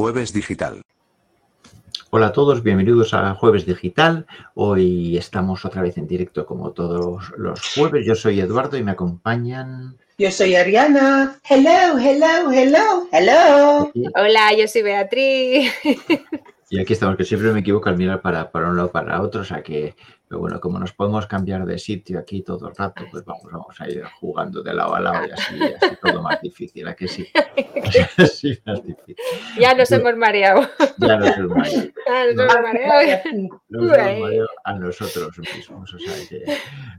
Jueves Digital. Hola a todos, bienvenidos a Jueves Digital. Hoy estamos otra vez en directo como todos los jueves. Yo soy Eduardo y me acompañan. Yo soy Ariana. Hello, hello, hello, hello. Hola, yo soy Beatriz. Y aquí estamos, que siempre me equivoco al mirar para, para un lado para otro, o sea que, pero bueno, como nos podemos cambiar de sitio aquí todo el rato, pues vamos, vamos a ir jugando de lado a lado y así, así todo más difícil, ¿a que sí? así más difícil. Ya nos hemos mareado. Ya nos hemos mareado. Ya nos hemos mareado. Nos hemos mareado a nosotros mismos, o sea que,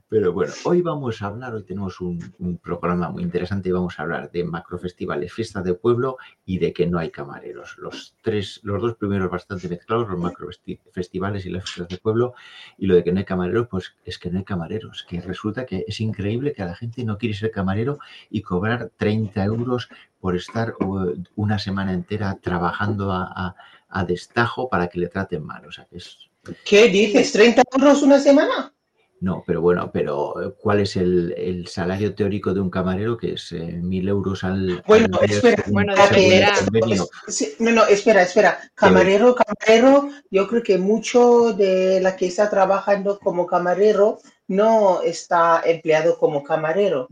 pero bueno, hoy vamos a hablar, hoy tenemos un, un programa muy interesante y vamos a hablar de macrofestivales, fiestas de pueblo y de que no hay camareros. Los tres, los dos primeros bastante mezclados, los macrofestivales y las fiestas de pueblo, y lo de que no hay camareros, pues es que no hay camareros, que resulta que es increíble que la gente no quiere ser camarero y cobrar 30 euros por estar una semana entera trabajando a, a destajo para que le traten mal. O sea, que es... ¿Qué dices? ¿30 euros una semana? No, pero bueno, pero eh, ¿cuál es el, el salario teórico de un camarero? Que es eh, mil euros al. Bueno, al espera, bueno, espera. no, no, espera, espera. Camarero, camarero, yo creo que mucho de la que está trabajando como camarero no está empleado como camarero.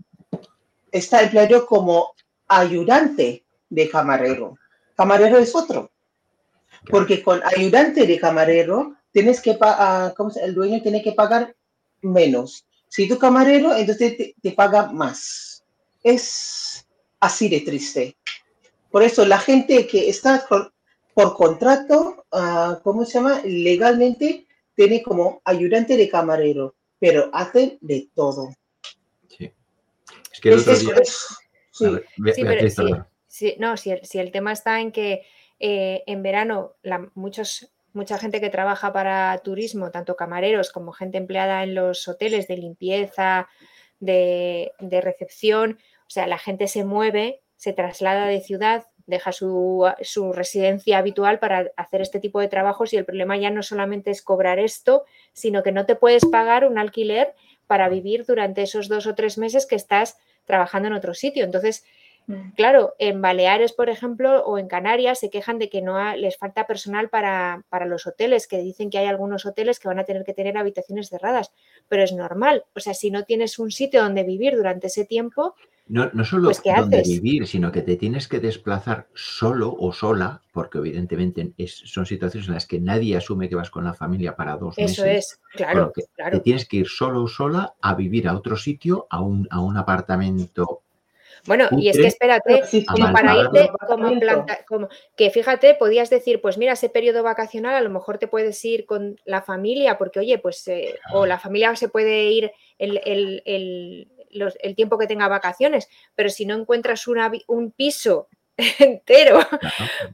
Está empleado como ayudante de camarero. Camarero es otro. Porque con ayudante de camarero tienes que pagar, ¿cómo se, el dueño tiene que pagar menos. Si tu camarero, entonces te, paga más. Es así de triste. Por eso la gente que está por, contrato, uh, ¿cómo se llama? Legalmente tiene como ayudante de camarero, pero hacen de todo. Sí. Es que el otro día... sí, no, si el, si el, tema está en que eh, en verano la, muchos mucha gente que trabaja para turismo, tanto camareros como gente empleada en los hoteles de limpieza, de, recepción, o sea, la gente se mueve, se traslada de ciudad, deja su, su, residencia habitual para hacer este tipo de trabajos y el problema ya no solamente es cobrar esto, sino que no te puedes pagar un alquiler para vivir durante esos dos o tres meses que estás trabajando en otro sitio. Entonces. Claro, en Baleares, por ejemplo, o en Canarias se quejan de que no les falta personal para, los hoteles, que dicen que hay algunos hoteles que van a tener que tener habitaciones cerradas, pero es normal. O sea, si no tienes un sitio donde vivir durante ese tiempo, no, no solo pues, donde vivir, sino que te tienes que desplazar solo o sola, porque evidentemente son situaciones en las que nadie asume que vas con la familia para dos meses. Eso es, claro, claro. Te tienes que ir solo o sola a vivir a otro sitio, a un, a un apartamento bueno, y es que espérate, como para irte como planta, como que fíjate, podías decir, pues mira, ese periodo vacacional a lo mejor te puedes ir con la familia, porque oye, pues, eh, o la familia se puede ir el, el, tiempo que tenga vacaciones, pero si no encuentras una, un piso entero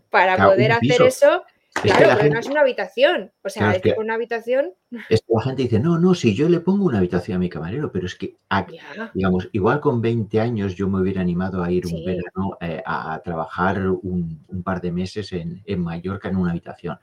para poder hacer eso, Claro, pero no es una habitación. O sea, es que una habitación. Es que la gente dice, no, no, si yo le pongo una habitación a mi camarero, pero es que, digamos, igual con 20 años yo me hubiera animado a ir un verano eh, a, trabajar un, par de meses en, en Mallorca en una habitación.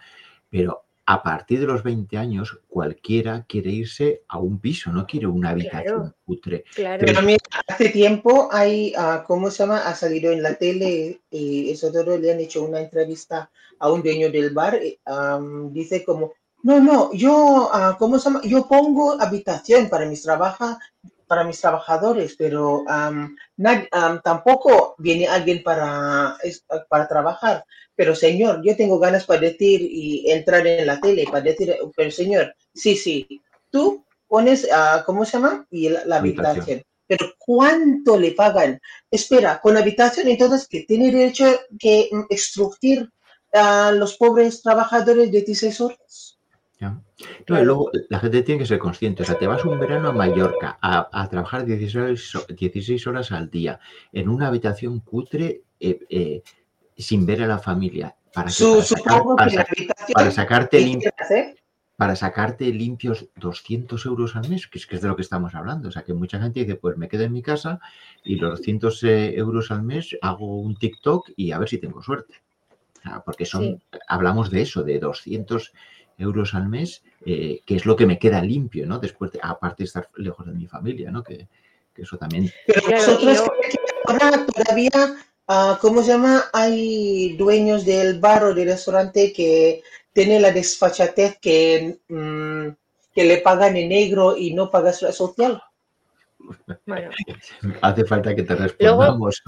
Pero a partir de los 20 años, cualquiera quiere irse a un piso, no quiere una habitación putre. Claro. Pero mira, hace tiempo hay, uh, ¿cómo se llama? Ha salido en la tele y eso todo le han hecho una entrevista a un dueño del bar. Um, dice como, no, no, yo, uh, ¿cómo se llama? Yo pongo habitación para mis trabaja, para mis trabajadores, pero um, tampoco viene alguien para, para trabajar. Pero señor, yo tengo ganas para decir y entrar en la tele, para decir, pero señor, sí, sí, tú pones, uh, ¿cómo se llama? Y la, habitación. Pero ¿cuánto le pagan? Espera, con habitación entonces que tiene derecho que instruir a los pobres trabajadores de 16 horas luego la gente tiene que ser consciente. O sea, te vas un verano a Mallorca a, trabajar 16 horas, al día en una habitación cutre eh, eh, sin ver a la familia. ¿Para, para, sacarte limpios, para sacarte limpios 200 euros al mes, que es, que es de lo que estamos hablando. O sea, que mucha gente dice, pues me quedo en mi casa y los 200 eh, euros al mes hago un TikTok y a ver si tengo suerte. porque son, hablamos de eso, de 200 euros al mes, eh, que es lo que me queda limpio, ¿no? Después, de, aparte de estar lejos de mi familia, ¿no? Que, eso también. Pero nosotros todavía ah, ¿cómo se llama? Hay dueños del bar o del restaurante que tienen la desfachatez que, mm, que le pagan en negro y no pagas la social. Bueno. Hace falta que te respondamos.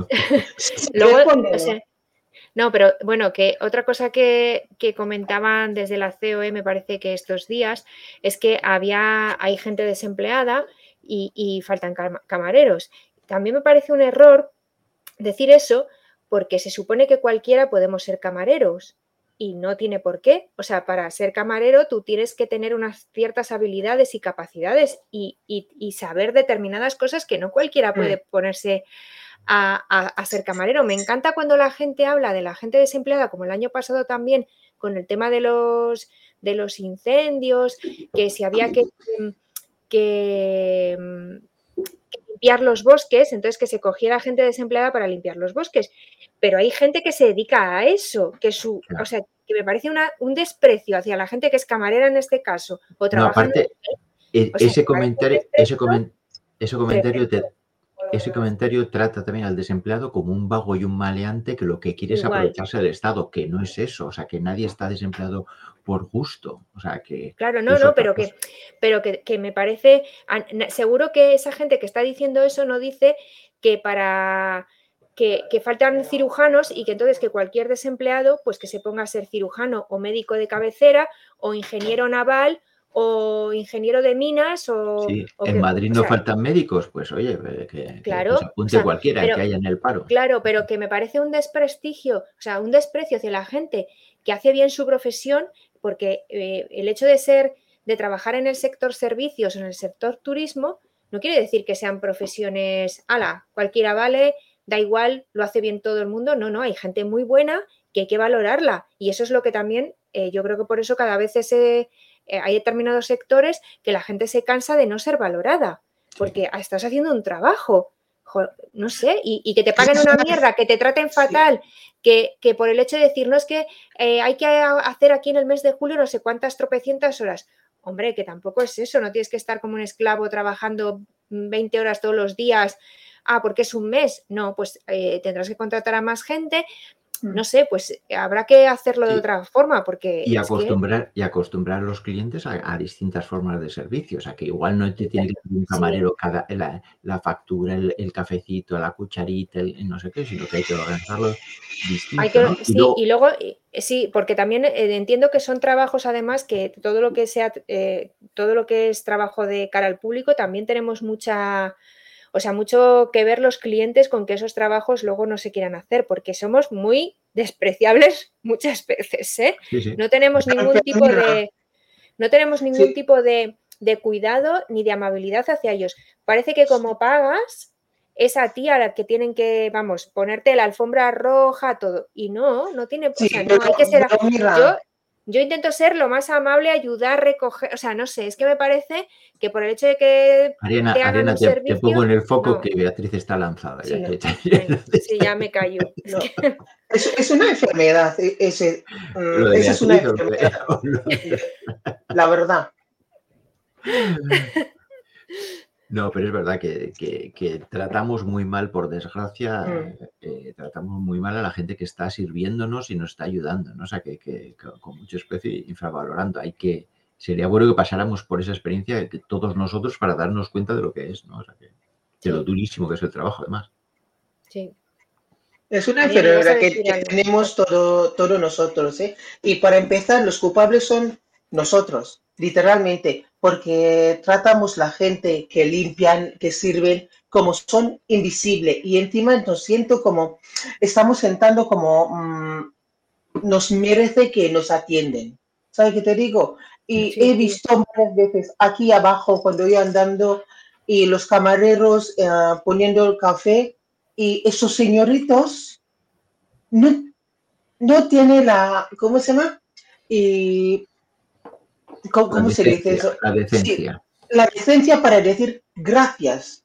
no, pero bueno, que otra cosa que, comentaban desde la COE, me parece que estos días, es que había, hay gente desempleada y, y faltan camareros. También me parece un error decir eso porque se supone que cualquiera podemos ser camareros y no tiene por qué. O sea, para ser camarero tú tienes que tener unas ciertas habilidades y capacidades y, saber determinadas cosas que no cualquiera mm. puede ponerse a, ser camarero. Me encanta cuando la gente habla de la gente desempleada, como el año pasado también, con el tema de los, de los incendios, que si había que, que limpiar los bosques, entonces que se cogiera gente desempleada para limpiar los bosques. Pero hay gente que se dedica a eso, que su, o sea, que me parece un desprecio hacia la gente que es camarera en este caso, o aparte, e, ese, comentario, ese, ese comentario te, ese comentario trata también al desempleado como un vago y un maleante que lo que quiere es aprovecharse del Estado, que no es eso, o sea, que nadie está desempleado por gusto, o sea, que... Claro, no, no, pero, que, pero que, me parece, seguro que esa gente que está diciendo eso no dice que para... Que, que, faltan cirujanos y que entonces que cualquier desempleado pues que se ponga a ser cirujano o médico de cabecera o ingeniero naval o ingeniero de minas o... Sí, en Madrid no faltan médicos, pues oye, que, claro, se apunte cualquiera que haya en el paro. Claro, pero que me parece un desprestigio, o sea, un desprecio hacia la gente que hace bien su profesión, porque eh, el hecho de ser, de trabajar en el sector servicios o en el sector turismo, no quiere decir que sean profesiones, ala, cualquiera vale, da igual, lo hace bien todo el mundo, no, no, hay gente muy buena que hay que valorarla y eso es lo que también, eh, yo creo que por eso cada vez ese eh, hay determinados sectores que la gente se cansa de no ser valorada, porque estás haciendo un trabajo, no sé, y, que te paguen una mierda, que te traten fatal, que, por el hecho de decir, no es que eh, hay que hacer aquí en el mes de julio no sé cuántas tropecientas horas. Hombre, que tampoco es eso, no tienes que estar como un esclavo trabajando 20 horas todos los días, ah, porque es un mes. No, pues eh, tendrás que contratar a más gente, no mm. sé, pues habrá que hacerlo de otra forma porque... Y acostumbrar, y acostumbrar a los clientes a, distintas formas de servicio, o sea, que igual no te tiene que tener un camarero cada, la, factura, el, cafecito, la cucharita, el, no sé qué, sino que hay que organizarlo distinto. sí, y, luego, sí, porque también eh, entiendo que son trabajos además que todo lo que sea, eh, todo lo que es trabajo de cara al público, también tenemos mucha o sea, mucho que ver los clientes con que esos trabajos luego no se quieran hacer, porque somos muy despreciables muchas veces, ¿eh? No tenemos ningún tipo de. No tenemos ningún tipo de, cuidado ni de amabilidad hacia ellos. Parece que como pagas, es a ti a la que tienen que, vamos, ponerte la alfombra roja, todo. Y no, no tiene. o sea, no, hay que ser. Yo, yo intento ser lo más amable, ayudar, recoger, o sea, no sé, es que me parece que por el hecho de que Ariana, te, Ariana, te, pongo en el foco que Beatriz está lanzada. Sí, ya, me callo. Es, una enfermedad, e, ese, mm, es una enfermedad. La verdad. No, pero es verdad que, tratamos muy mal, por desgracia, mm. eh, tratamos muy mal a la gente que está sirviéndonos y nos está ayudando, ¿no? O sea, que, con mucho especio infravalorando. Hay que, sería bueno que pasáramos por esa experiencia que todos nosotros para darnos cuenta de lo que es, ¿no? O sea, que, de lo durísimo que es el trabajo, además. Sí. Es una enfermedad que, tenemos todo, todos nosotros, ¿eh? Y para empezar, los culpables son nosotros, literalmente, porque tratamos la gente que limpian, que sirven, como son invisibles. Y encima nos siento como, estamos sentando como, mm, nos merece que nos atienden. ¿Sabes qué te digo? Y he visto varias veces aquí abajo cuando voy andando y los camareros eh, poniendo el café y esos señoritos no, no tienen la, ¿cómo se llama? Y ¿Cómo, se dice eso? La decencia. la decencia para decir gracias.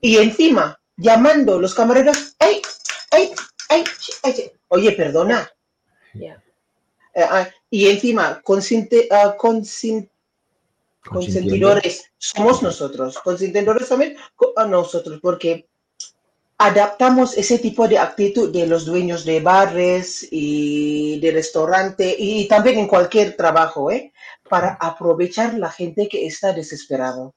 Y encima, llamando los camareros, ¡ay, ay, ay! Oye, perdona. Eh, ah, y encima, consinte, uh, consentidores somos nosotros, consentidores también a nosotros, porque adaptamos ese tipo de actitud de los dueños de bares y de restaurante y también en cualquier trabajo, ¿eh? Para aprovechar la gente que está desesperado.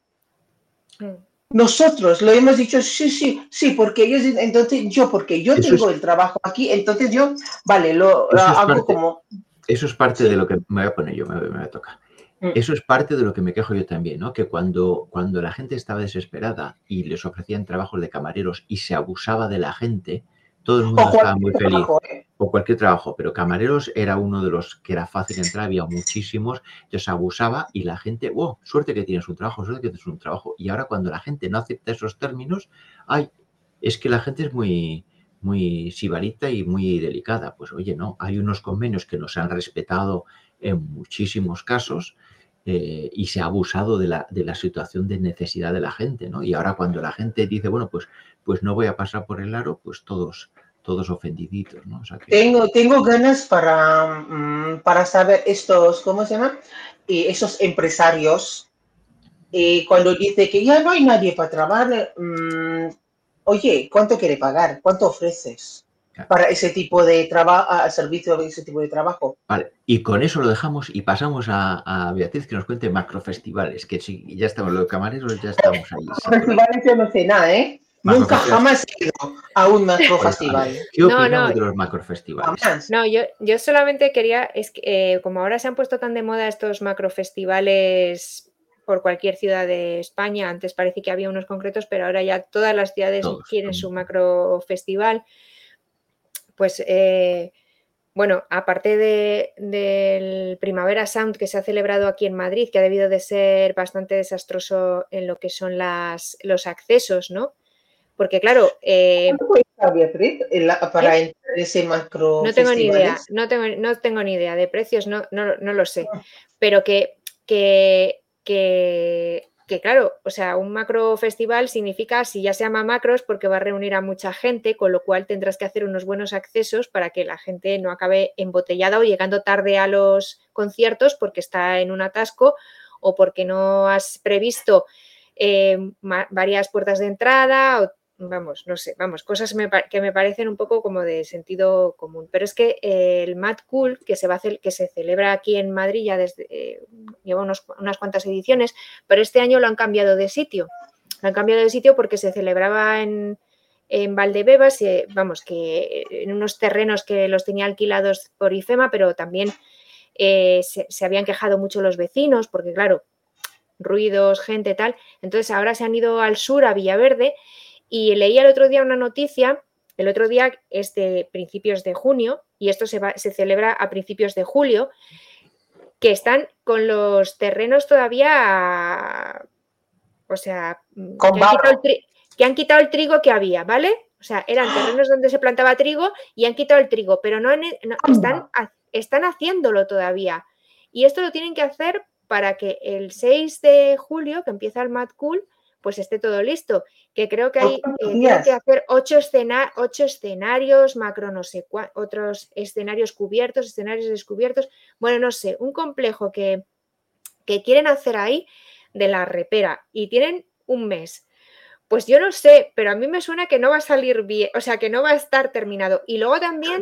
Mm. Nosotros lo hemos dicho, sí, sí, sí, porque ellos, entonces yo, porque yo tengo el trabajo aquí, entonces yo, vale, lo, hago como... Eso es parte de lo que me voy a poner yo, me, me, a tocar. Mm. Eso es parte de lo que me quejo yo también, ¿no? Que cuando, cuando la gente estaba desesperada y les ofrecían trabajos de camareros y se abusaba de la gente, todo el mundo estaba muy feliz. ¿eh? O cualquier trabajo, pero camareros era uno de los que era fácil entrar, había muchísimos, entonces abusaba y la gente, oh, suerte que tienes un trabajo, suerte que tienes un trabajo. Y ahora cuando la gente no acepta esos términos, ay, es que la gente es muy, muy sibarita y muy delicada. Pues oye, no, hay unos convenios que nos han respetado en muchísimos casos eh, y se ha abusado de la, de la, situación de necesidad de la gente, ¿no? Y ahora cuando la gente dice, bueno, pues, pues no voy a pasar por el aro, pues todos, todos ofendiditos, ¿no? tengo, tengo ganas para, mm, para saber estos, ¿cómo se llama? Eh, esos empresarios, eh, cuando dice que ya no hay nadie para trabajar, mm, oye, ¿cuánto quiere pagar? ¿Cuánto ofreces? para ese tipo de trabajo, al servicio de ese tipo de trabajo. Vale, y con eso lo dejamos y pasamos a, Beatriz que nos cuente macrofestivales, que sí, ya estamos, los camareros ya estamos ahí. Macrofestivales yo no sé nada, ¿eh? Nunca jamás he ido a un macrofestival. ¿Qué no, no, de los macrofestivales? No, yo, yo solamente quería, es que eh, como ahora se han puesto tan de moda estos macrofestivales por cualquier ciudad de España, antes parece que había unos concretos, pero ahora ya todas las ciudades quieren su macrofestival pues eh, bueno, aparte del Primavera Sound que se ha celebrado aquí en Madrid, que ha debido de ser bastante desastroso en lo que son las, los accesos, ¿no? Porque claro... Eh, Beatriz, para ¿Eh? entrar ese macro No tengo ni idea, no tengo, no tengo ni idea de precios, no, no, no lo sé, pero que, que, que que claro, o sea, un macro festival significa, si ya se llama macros, porque va a reunir a mucha gente, con lo cual tendrás que hacer unos buenos accesos para que la gente no acabe embotellada o llegando tarde a los conciertos porque está en un atasco o porque no has previsto eh, varias puertas de entrada o vamos, no sé, vamos, cosas que me parecen un poco como de sentido común. Pero es que el Mad Cool, que se, va a hacer, que se celebra aquí en Madrid ya desde, eh, lleva unas cuantas ediciones, pero este año lo han cambiado de sitio. Lo han cambiado de sitio porque se celebraba en, en Valdebebas, eh, vamos, que en unos terrenos que los tenía alquilados por IFEMA, pero también eh, se, se habían quejado mucho los vecinos, porque claro, ruidos, gente, tal. Entonces ahora se han ido al sur, a Villaverde, y leí el otro día una noticia, el otro día es de principios de junio y esto se, se celebra a principios de julio, que están con los terrenos todavía, o sea, que han, quitado el trigo que había, ¿vale? O sea, eran terrenos donde se plantaba trigo y han quitado el trigo, pero no, están, están haciéndolo todavía. Y esto lo tienen que hacer para que el 6 de julio, que empieza el Mad Cool, pues esté todo listo. Que creo que hay eh, que hacer ocho, ocho, escenarios, macro no sé otros escenarios cubiertos, escenarios descubiertos. Bueno, no sé, un complejo que, que quieren hacer ahí de la repera y tienen un mes. Pues yo no sé, pero a mí me suena que no va a salir bien, o sea, que no va a estar terminado. Y luego también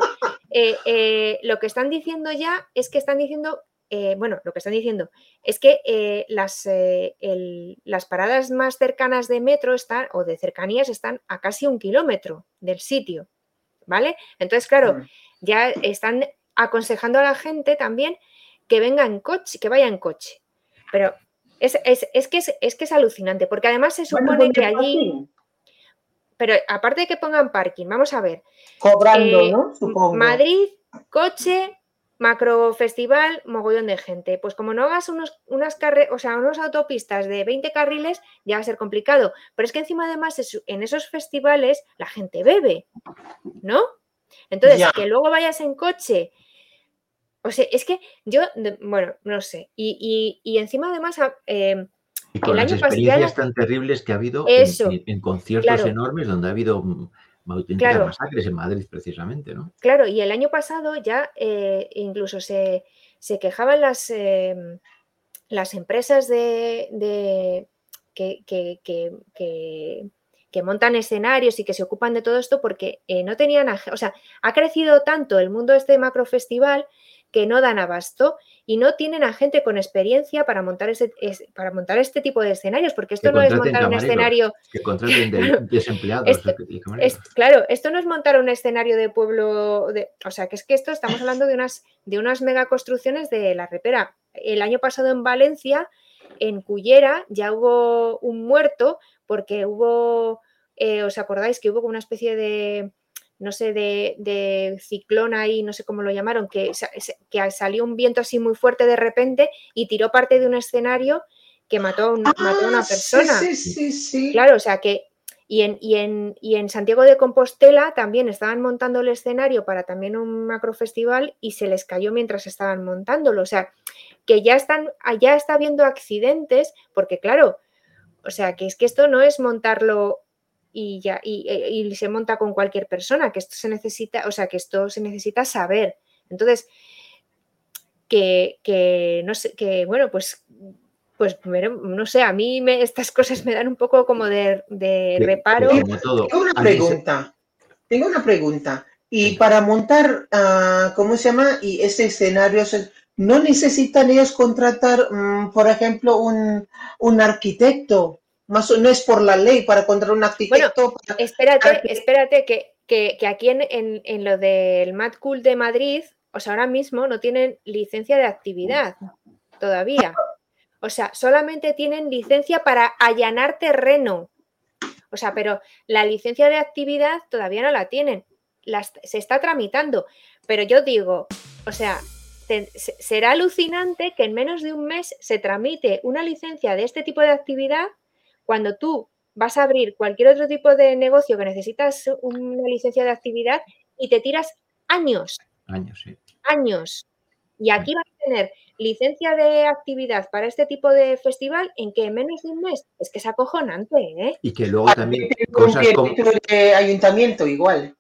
eh, eh, lo que están diciendo ya es que están diciendo eh, bueno, lo que están diciendo es que eh, las, eh, las, paradas más cercanas de metro están, o de cercanías están a casi un kilómetro del sitio, ¿vale? Entonces, claro, ya están aconsejando a la gente también que venga en coche, que vaya en coche. Pero es, que, es, que es alucinante, porque además se supone que allí... Pero aparte de que pongan parking, vamos a ver. Cobrando, ¿no? Supongo. Madrid, coche, macro festival, mogollón de gente. Pues como no hagas unos, unas o sea, unas autopistas de 20 carriles, ya va a ser complicado. Pero es que encima además en esos festivales la gente bebe, ¿no? Entonces, que luego vayas en coche. O sea, es que yo, bueno, no sé. Y, encima además... Eh, y con las experiencias tan terribles que ha habido en, conciertos enormes donde ha habido mm, claro. masacres en Madrid precisamente, ¿no? Claro, y el año pasado ya eh, incluso se, quejaban las, em, las empresas de, que, que montan escenarios y que se ocupan de todo esto porque eh, no tenían, o sea, ha crecido tanto el mundo de este macrofestival que no dan abasto y no tienen a gente con experiencia para montar, ese, para montar este tipo de escenarios, porque esto no es montar un escenario... Que contraten desempleados. claro, esto no es montar un escenario de pueblo, de, o sea, que es que esto estamos hablando de unas, de unas megaconstrucciones de la repera. El año pasado en Valencia, en Cullera, ya hubo un muerto porque hubo, eh, ¿os acordáis que hubo una especie de no sé, de, ciclón ahí, no sé cómo lo llamaron, que, que, salió un viento así muy fuerte de repente y tiró parte de un escenario que mató a, una ah, persona. Sí, sí, sí, Claro, o sea que. Y en, y, en, y en, Santiago de Compostela también estaban montando el escenario para también un macrofestival y se les cayó mientras estaban montándolo. O sea, que ya están, ya está habiendo accidentes, porque claro, o sea, que es que esto no es montarlo y ya e, y, se monta con cualquier persona, que esto se necesita, o sea, que esto se necesita saber. Entonces, que, no sé, que bueno, pues pues no sé, a mí me, estas cosas me dan un poco como de, reparo. Tengo una pregunta, tengo una pregunta. Y para montar, uh, ¿cómo se llama? Y ese escenario, ¿no necesitan ellos contratar, mm, por ejemplo, un, un arquitecto no es por la ley para contratar un arquitecto. espérate, espérate, que, aquí en, lo del Mad Cool de Madrid, o sea, ahora mismo no tienen licencia de actividad todavía. O sea, solamente tienen licencia para allanar terreno. O sea, pero la licencia de actividad todavía no la tienen. se está tramitando. Pero yo digo, o sea, será alucinante que en menos de un mes se tramite una licencia de este tipo de actividad cuando tú vas a abrir cualquier otro tipo de negocio que necesitas una licencia de actividad y te tiras años. Años, sí. Años. Y aquí vas a tener licencia de actividad para este tipo de festival en que en menos de un mes es que es acojonante, ¿eh? Y que luego también cosas como... de ayuntamiento igual.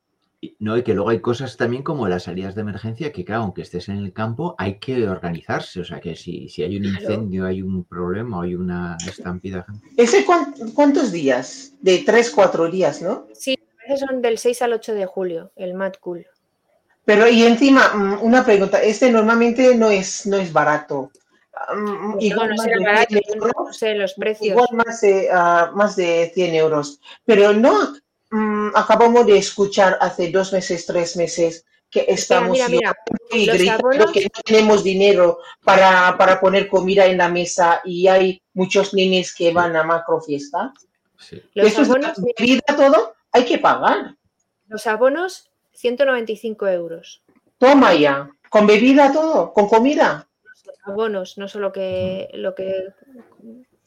No, y que luego hay cosas también como las salidas de emergencia que, claro, aunque estés en el campo, hay que organizarse. O sea, que si, si hay un incendio, hay un problema, hay una estampida. ¿Ese cuántos días? De tres, cuatro días, ¿no? Sí, son del 6 al 8 de julio, el Mad Cool. Pero, y encima, mm, una pregunta, este normalmente no es, no es barato. Mm, igual no, más de barato, no sé los precios. Igual más de, ah, más de 100 euros. Pero no, Mm, acabamos de escuchar hace dos meses, tres meses, que estamos y gritando que no tenemos dinero para, para, poner comida en la mesa y hay muchos niños que van a macro fiestas. Eso abonos, es bebida todo, hay que pagar. Los abonos, 195 euros. Toma ya, con bebida todo, con comida. Los abonos, no solo que lo que.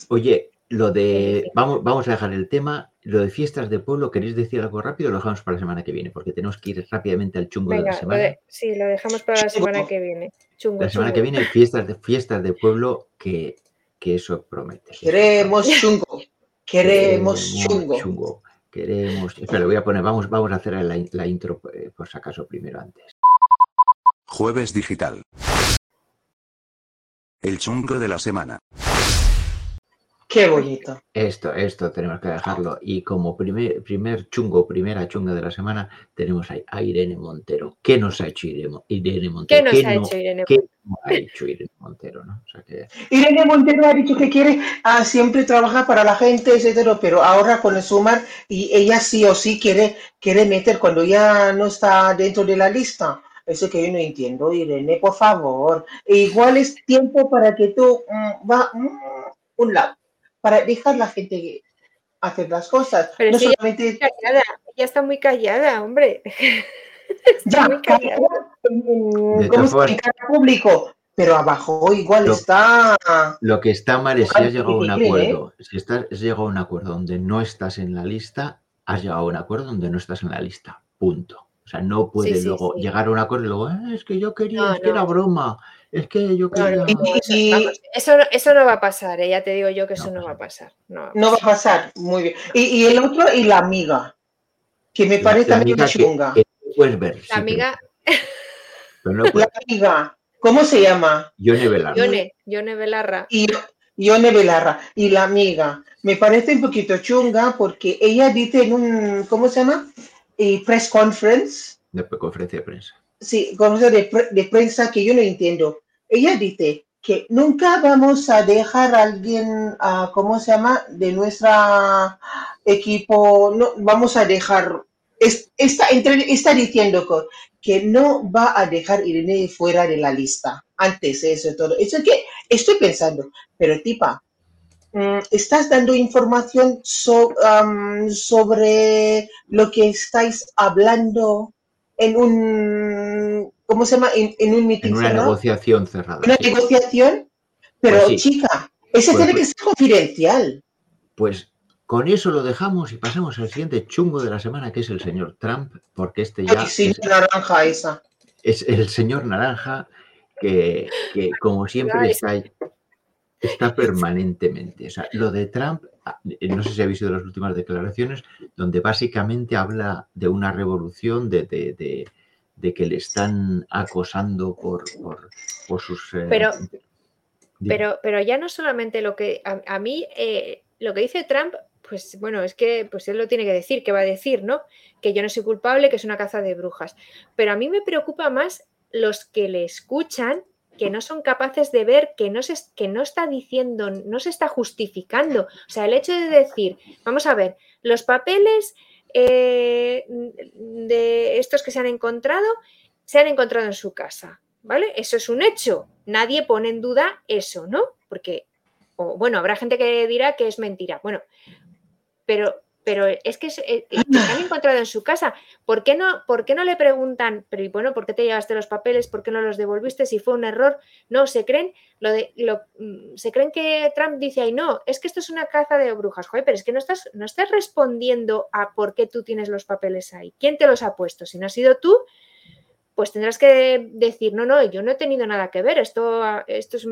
Oye, lo de. Vamos, vamos a dejar el tema lo de fiestas de pueblo, ¿queréis decir algo rápido o lo dejamos para la semana que viene? Porque tenemos que ir rápidamente al chungo de la semana. sí, lo dejamos para la semana que viene. la semana que viene, fiestas de, fiestas de pueblo que, eso promete. Queremos chungo. Queremos, chungo. Queremos. Espera, le voy a poner, vamos, vamos a hacer la, la intro eh, por si acaso primero antes. Jueves digital. El chungo de la semana. Qué bonito. Esto, esto tenemos que dejarlo. Y como primer, primer chungo, primera chunga de la semana, tenemos a Irene Montero. ¿Qué nos ha hecho Irene, Montero? ¿Qué nos ha hecho Irene Montero? ¿Qué ha hecho Irene Montero? ¿no? Irene Montero ha dicho que quiere ah, siempre trabajar para la gente, etcétera, pero ahora con el Sumar, y ella sí o sí quiere, quiere meter cuando ya no está dentro de la lista. Eso que yo no entiendo, Irene, por favor. igual es tiempo para que tú mm, va mm, un lado para dejar la gente hacer las cosas. Pero no solamente... está callada, ella está muy callada, hombre. ya, muy callada. ¿Cómo en público? Pero abajo igual está. Lo que está mal es si has llegado a un acuerdo. Si estás, has llegado a un acuerdo donde no estás en la lista, has llegado a un acuerdo donde no estás en la lista. Punto. O sea, no puedes luego llegar a un acuerdo y luego, ah, es que yo quería, es que era broma, es que yo quería. eso, eso, no va a pasar, ¿eh? ya te digo yo que eso no, va a pasar. No va a pasar, muy bien. Y, el otro, y la amiga, que me parece también chunga. puedes ver. La amiga. la amiga, ¿cómo se llama? Yone Belarra. Yone, Belarra. Y Ione Belarra y la amiga. Me parece un poquito chunga porque ella dice en un, ¿cómo se llama? Y press conference. De conferencia de prensa. Sí, conferencia de, prensa que yo no entiendo. Ella dice que nunca vamos a dejar a alguien, a, ¿cómo se llama? De nuestro equipo, no vamos a dejar, está, está diciendo que no va a dejar Irene fuera de la lista. Antes eso todo. Eso que estoy pensando, pero tipa, mm, estás dando información sobre lo que estáis hablando en un, ¿cómo se llama? En, un meeting. En una negociación cerrada. Una negociación, pero pues chica, ese pues tiene que ser confidencial. Pues con eso lo dejamos y pasamos al siguiente chungo de la semana, que es el señor Trump, porque este ya. es, naranja esa. Es el señor naranja que, como siempre, está, está permanentemente. O sea, lo de Trump, ah, no sé si habéis visto las últimas declaraciones, donde básicamente habla de una revolución, de, que le están acosando por, por, sus. Eh, pero, pero, pero ya no solamente lo que. A, mí, eh, lo que dice Trump pues bueno, es que pues él lo tiene que decir, ¿qué va a decir, no? Que yo no soy culpable, que es una caza de brujas. Pero a mí me preocupa más los que le escuchan, que no son capaces de ver que no, se, que no está diciendo, no se está justificando. O sea, el hecho de decir, vamos a ver, los papeles eh, de estos que se han encontrado, se han encontrado en su casa, ¿vale? Eso es un hecho. Nadie pone en duda eso, ¿no? Porque, o, bueno, habrá gente que dirá que es mentira. Bueno, pero, pero es que eh, se han encontrado en su casa. ¿Por qué, no, ¿Por qué no le preguntan, pero bueno, ¿por qué te llevaste los papeles? ¿Por qué no los devolviste? Si fue un error. No, se creen, lo de, mm, se creen que Trump dice ahí, no, es que esto es una caza de brujas. Joder, pero es que no estás, no estás respondiendo a por qué tú tienes los papeles ahí. ¿Quién te los ha puesto? Si no ha sido tú, pues tendrás que decir, no, no, yo no he tenido nada que ver. Esto, esto es,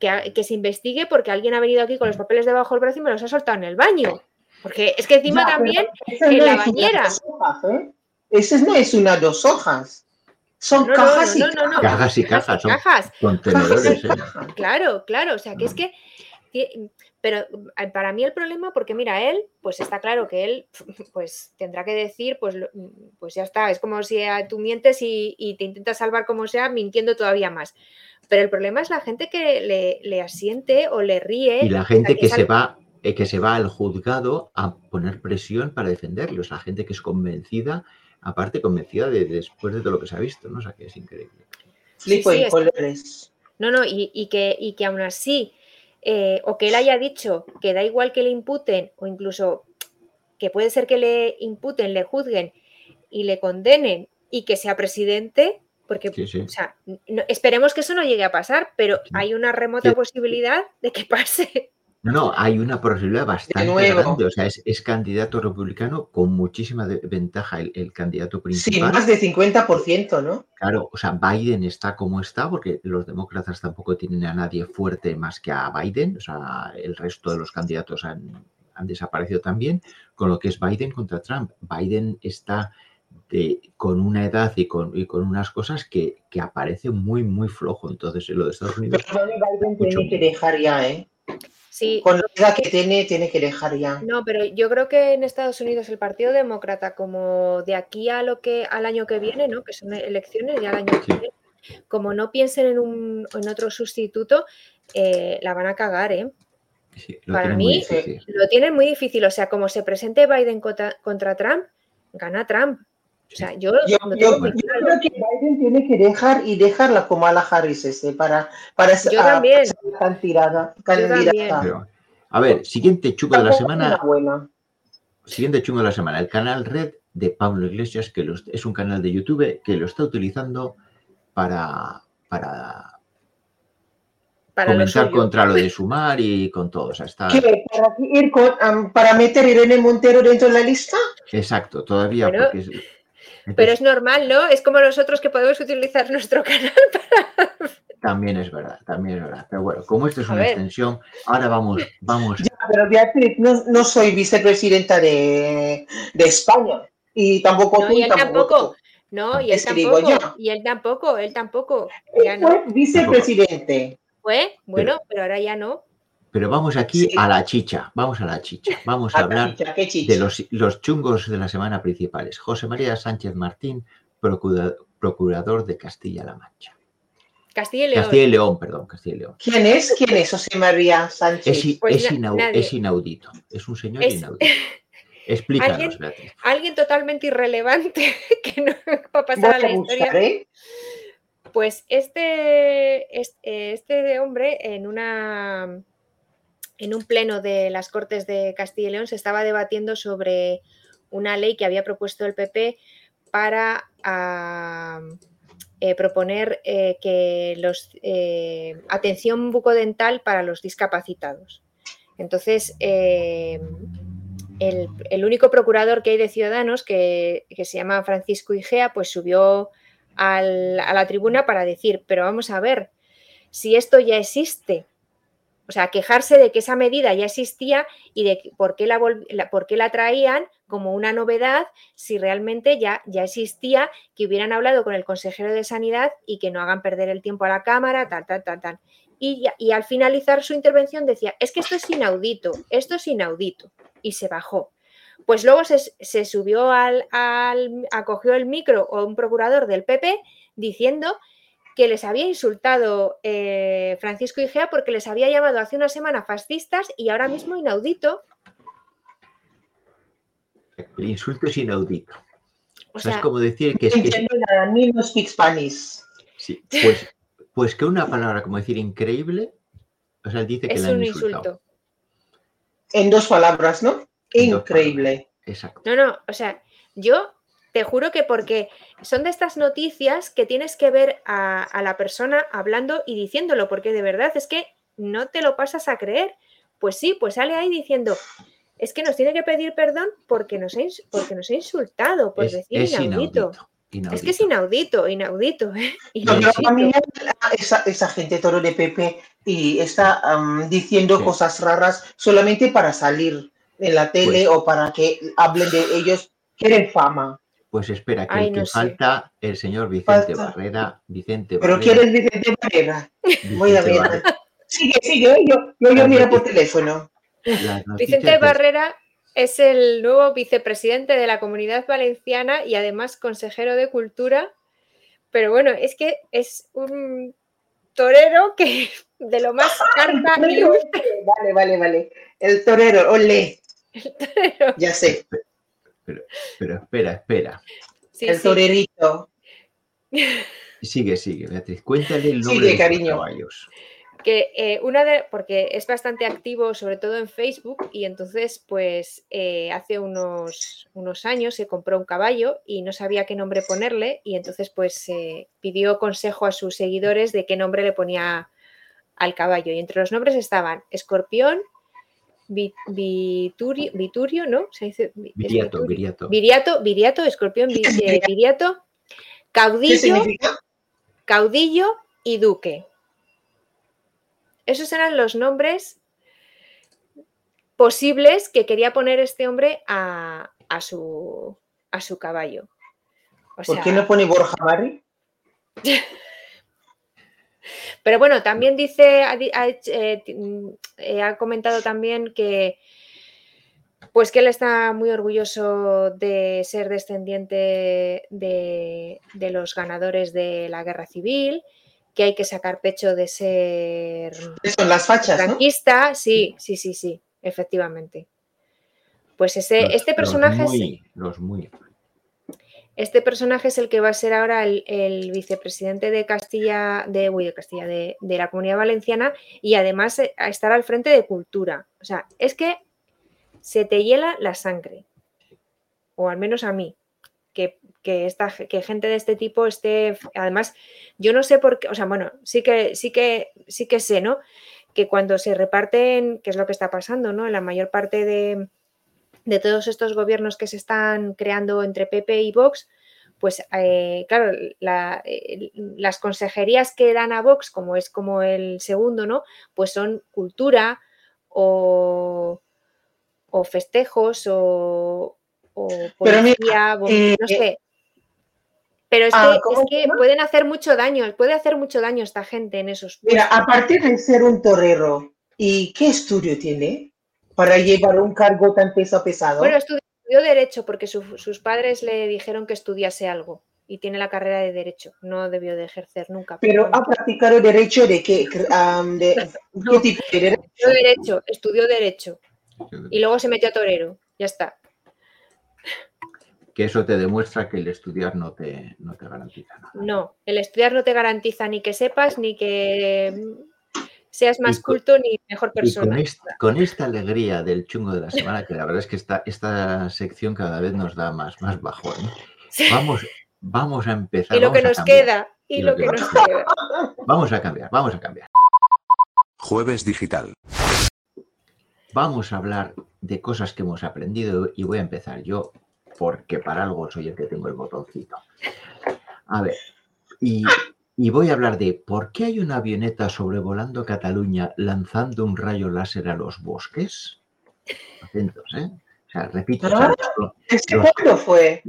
que, se investigue porque alguien ha venido aquí con los papeles debajo del brazo y me los ha soltado en el baño. Porque es que encima también en la bañera. ¿eh? Ese no es una dos hojas. Son cajas, y cajas. y cajas. Son cajas. Contenedores. ¿eh? Claro, claro. O sea, que es que. Pero eh, para mí el problema, porque mira, él, pues está claro que él, pues tendrá que decir, pues, pues ya está. Es como si tú mientes y, y te intentas salvar como sea, mintiendo todavía más. Pero el problema es la gente que le, asiente o le ríe. Y la gente que, se va eh, que se va al juzgado a poner presión para defenderlos, la gente que es convencida, aparte convencida de, después de todo lo que se ha visto, ¿no? O sea, que es increíble. Flipo en colores. No, no, y, que, y que aún así, eh, o que él haya dicho que da igual que le imputen, o incluso que puede ser que le imputen, le juzguen y le condenen y que sea presidente, porque, o sea, esperemos que eso no llegue a pasar, pero hay una remota posibilidad de que pase. No, no, hay una posibilidad bastante grande. O sea, es, candidato republicano con muchísima ventaja el, candidato principal. Sí, más de 50%, ¿no? Claro, o sea, Biden está como está porque los demócratas tampoco tienen a nadie fuerte más que a Biden. O sea, el resto de los candidatos han, han desaparecido también, con lo que es Biden contra Trump. Biden está con una edad y con, con unas cosas que, que, aparece muy, muy flojo. Entonces, lo de Estados Unidos. Pero Biden tiene que dejar ya, ¿eh? Sí. Con la edad que tiene, tiene que dejar ya. No, pero yo creo que en Estados Unidos el Partido Demócrata, como de aquí a lo que al año que viene, ¿no? Que son elecciones ya al año que viene, como no piensen en, un, en otro sustituto, eh, la van a cagar, ¿eh? Para mí lo tienen muy difícil. O sea, como se presente Biden contra Trump, gana Trump. O sea, yo, creo que Biden tiene que dejar y dejarla como a la Harris este, para, para yo también. a ver, siguiente chungo de la semana. Siguiente chungo de la semana. El canal Red de Pablo Iglesias, que es un canal de YouTube que lo está utilizando para, para, comentar contra lo de Sumar y con todo. O sea, está... ¿Para, ir con, ¿Para meter Irene Montero dentro de la lista? Exacto, todavía. porque pero es normal, ¿no? Es como nosotros que podemos utilizar nuestro canal para... También es verdad, también es verdad. Pero bueno, como esto es una extensión, ahora vamos, vamos. Ya, pero Beatriz, no, soy vicepresidenta de, España. Y tampoco no, y él tampoco. No, y él tampoco. Y él tampoco, él tampoco. Ya no. vicepresidente. fue, bueno, pero, ahora ya no. Pero vamos aquí a la chicha, vamos a la chicha. Vamos a, hablar de los, los, chungos de la semana principales. José María Sánchez Martín, procurador de Castilla-La Mancha. Castilla y León. Castilla y León, perdón, Castilla y León. ¿Quién es? ¿Quién es José María Sánchez? Es, pues es, inaudito, es un señor inaudito. Explícanos, ¿Alguien, alguien totalmente irrelevante que no va a pasar a la historia. Pues este, este, este hombre en una en un pleno de las Cortes de Castilla y León se estaba debatiendo sobre una ley que había propuesto el PP para eh, proponer eh, que los eh, atención bucodental para los discapacitados. Entonces, el, único procurador que hay de Ciudadanos, que, se llama Francisco Igea, pues subió a la tribuna para decir, pero vamos a ver, si esto ya existe, o sea, quejarse de que esa medida ya existía y de por qué la, por qué la traían como una novedad si realmente ya, ya existía, que hubieran hablado con el consejero de Sanidad y que no hagan perder el tiempo a la Cámara, tal, tal, tal, tal. Y, y al finalizar su intervención decía, es que esto es inaudito, esto es inaudito. Y se bajó. Pues luego se, se subió al, al, acogió el micro o un procurador del PP diciendo que les había insultado eh, Francisco Igea porque les había llamado hace una semana fascistas y ahora mismo inaudito. El insulto es inaudito. O sea, es como decir que es que... no speak Spanish. Sí, pues, pues que una palabra como decir increíble, o sea, dice que es un insulto. En dos palabras, ¿no? Increíble. Exacto. No, no, o sea, yo te juro que porque son de estas noticias que tienes que ver a, la persona hablando y diciéndolo, porque de verdad es que no te lo pasas a creer. Pues sí, pues sale ahí diciendo, es que nos tiene que pedir perdón porque nos ha, porque nos ha insultado, por decir inaudito. Es que es inaudito, inaudito. ¿eh? esa, gente toro de Pepe y está diciendo cosas raras solamente para salir en la tele pues o para que hablen de ellos, quieren fama. Pues espera, que el que falta el señor Vicente Barrera. Vicente ¿Pero quién es Vicente Barrera? Voy a ver. Sigue, sigue, yo, yo, yo miro por teléfono. Vicente Barrera es el nuevo vicepresidente de la Comunidad Valenciana y además consejero de Cultura. Pero bueno, es que es un torero que de lo más carta Vale, vale, vale. El torero, ole. El torero. Ya sé. Pero, espera, espera. el torerito. Sigue, sigue, Beatriz. Cuéntale el nombre de cariño. caballos. Que eh, una de, porque es bastante activo, sobre todo en Facebook, y entonces, pues eh, hace unos, unos años se compró un caballo y no sabía qué nombre ponerle, y entonces, pues pidió consejo a sus seguidores de qué nombre le ponía al caballo. Y entre los nombres estaban Escorpión, Viturio, Viturio, ¿no? Se dice Viriato, Viriato. Viriato, Viriato, escorpión, eh, Viriato, caudillo, caudillo y duque. Esos eran los nombres posibles que quería poner este hombre a, su, a su caballo. ¿Por qué no pone Borja Mari? Pero bueno, también dice, eh, eh, ha, comentado también que pues que él está muy orgulloso de ser descendiente de, los ganadores de la guerra civil, que hay que sacar pecho de ser Son las fachas, franquista, sí, sí, sí, sí, efectivamente. Pues ese, este personaje los muy, este personaje es el que va a ser ahora el, vicepresidente de Castilla, de, de Castilla, de, la Comunidad Valenciana y además eh, estar al frente de cultura. O sea, es que se te hiela la sangre. O al menos a mí. Que, esta, que gente de este tipo esté. Además, yo no sé por qué. O sea, bueno, sí que, sí que, sí que sé, ¿no? Que cuando se reparten, que es lo que está pasando, ¿no? La mayor parte de, de todos estos gobiernos que se están creando entre PP y Vox, pues eh, claro, las consejerías que dan a Vox, como es como el segundo, ¿no? Pues son cultura o, festejos o, o policía, eh, no sé. Pero es, ah, que, pueden hacer mucho daño, puede hacer mucho daño esta gente en esos Mira, a partir de ser un torero, ¿y qué estudio tiene para llevar un cargo tan peso pesado? Bueno, estudió, Derecho porque sus padres le dijeron que estudiase algo y tiene la carrera de Derecho. No debió de ejercer nunca. Pero, ha practicado Derecho de qué, de, ¿qué tipo de Derecho? Estudió Derecho, estudió Derecho. Y luego se metió a torero. Ya está que eso te demuestra que el estudiar no te, no te garantiza nada. No, el estudiar no te garantiza ni que sepas, ni que seas más culto, ni mejor persona. con, esta, alegría del chungo de la semana, que la verdad es que esta, esta sección cada vez nos da más, más bajón. Vamos, vamos a empezar. Y lo que nos queda. Y, lo, que, nos queda. Vamos a cambiar, vamos a cambiar. Jueves digital. Vamos a hablar de cosas que hemos aprendido y voy a empezar yo porque para algo soy el que tengo el botoncito. A ver, y, voy a hablar de por qué hay una avioneta sobrevolando Cataluña lanzando un rayo láser a los bosques. Atentos, ¿eh? O sea, repito. esto, fue?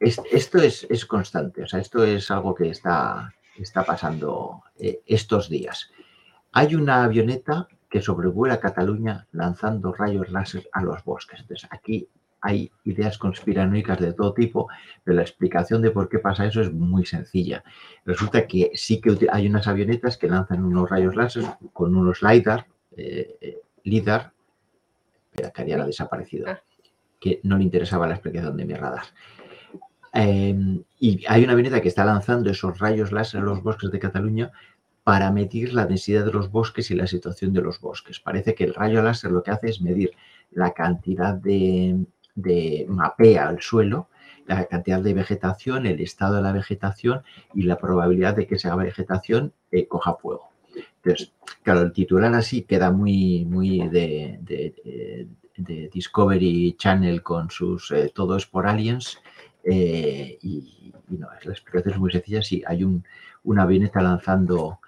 esto es, constante, o sea, esto es algo que está, está pasando eh, estos días. Hay una avioneta que sobrevuela Cataluña lanzando rayos láser a los bosques. Entonces, aquí hay ideas conspiranoicas de todo tipo, pero la explicación de por qué pasa eso es muy sencilla. Resulta que sí que hay unas avionetas que lanzan unos rayos láser con unos LIDAR, eh, LIDAR, que ha desaparecido, ah. que no le interesaba la explicación de mi radar. Em, y hay una avioneta que está lanzando esos rayos láser a los bosques de Cataluña para medir la densidad de los bosques y la situación de los bosques. Parece que el rayo láser lo que hace es medir la cantidad de, de mapea el suelo, la cantidad de vegetación, el estado de la vegetación y la probabilidad de que esa vegetación eh, coja fuego. Entonces, claro, el titular así queda muy, muy de, Discovery Channel con sus eh, Todo es por aliens eh, y, no, la explicación es muy sencilla. Sí, hay un, una avioneta lanzando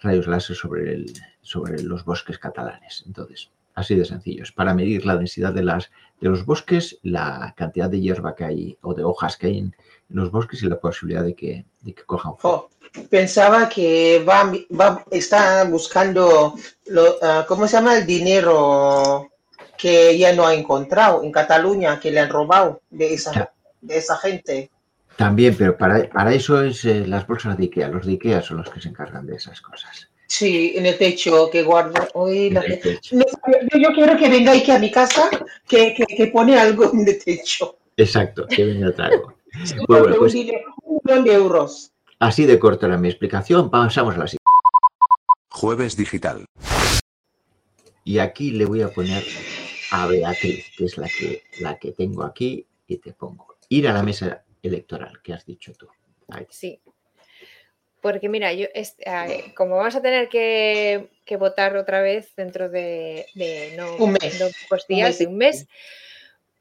rayos láser sobre, el, sobre los bosques catalanes. Entonces, Así de sencillo. Es para medir la densidad de, las, de los bosques, la cantidad de hierba que hay o de hojas que hay en, los bosques y la posibilidad de que, cojan fuego. Oh, pensaba que va, va, está buscando, lo, ah, ¿cómo se llama? El dinero que ya no ha encontrado en Cataluña, que le han robado de esa, de esa gente. También, pero para, para eso es eh, las bolsas de Ikea. Los de Ikea son los que se encargan de esas cosas. Sí, en el techo que. Hoy la... yo, quiero que venga aquí a mi casa que, que, pone algo en el techo. Exacto, que venga algo. Pues pues un millón de euros. Así de corta era mi explicación. Pasamos a la siguiente. Jueves digital. Y aquí le voy a poner a Beatriz, que es la que, la que tengo aquí, y te pongo. Ir a la mesa electoral, que has dicho tú. Sí, porque mira, yo como vamos a tener que, votar otra vez dentro de, no, un mes. pocos días, un un mes,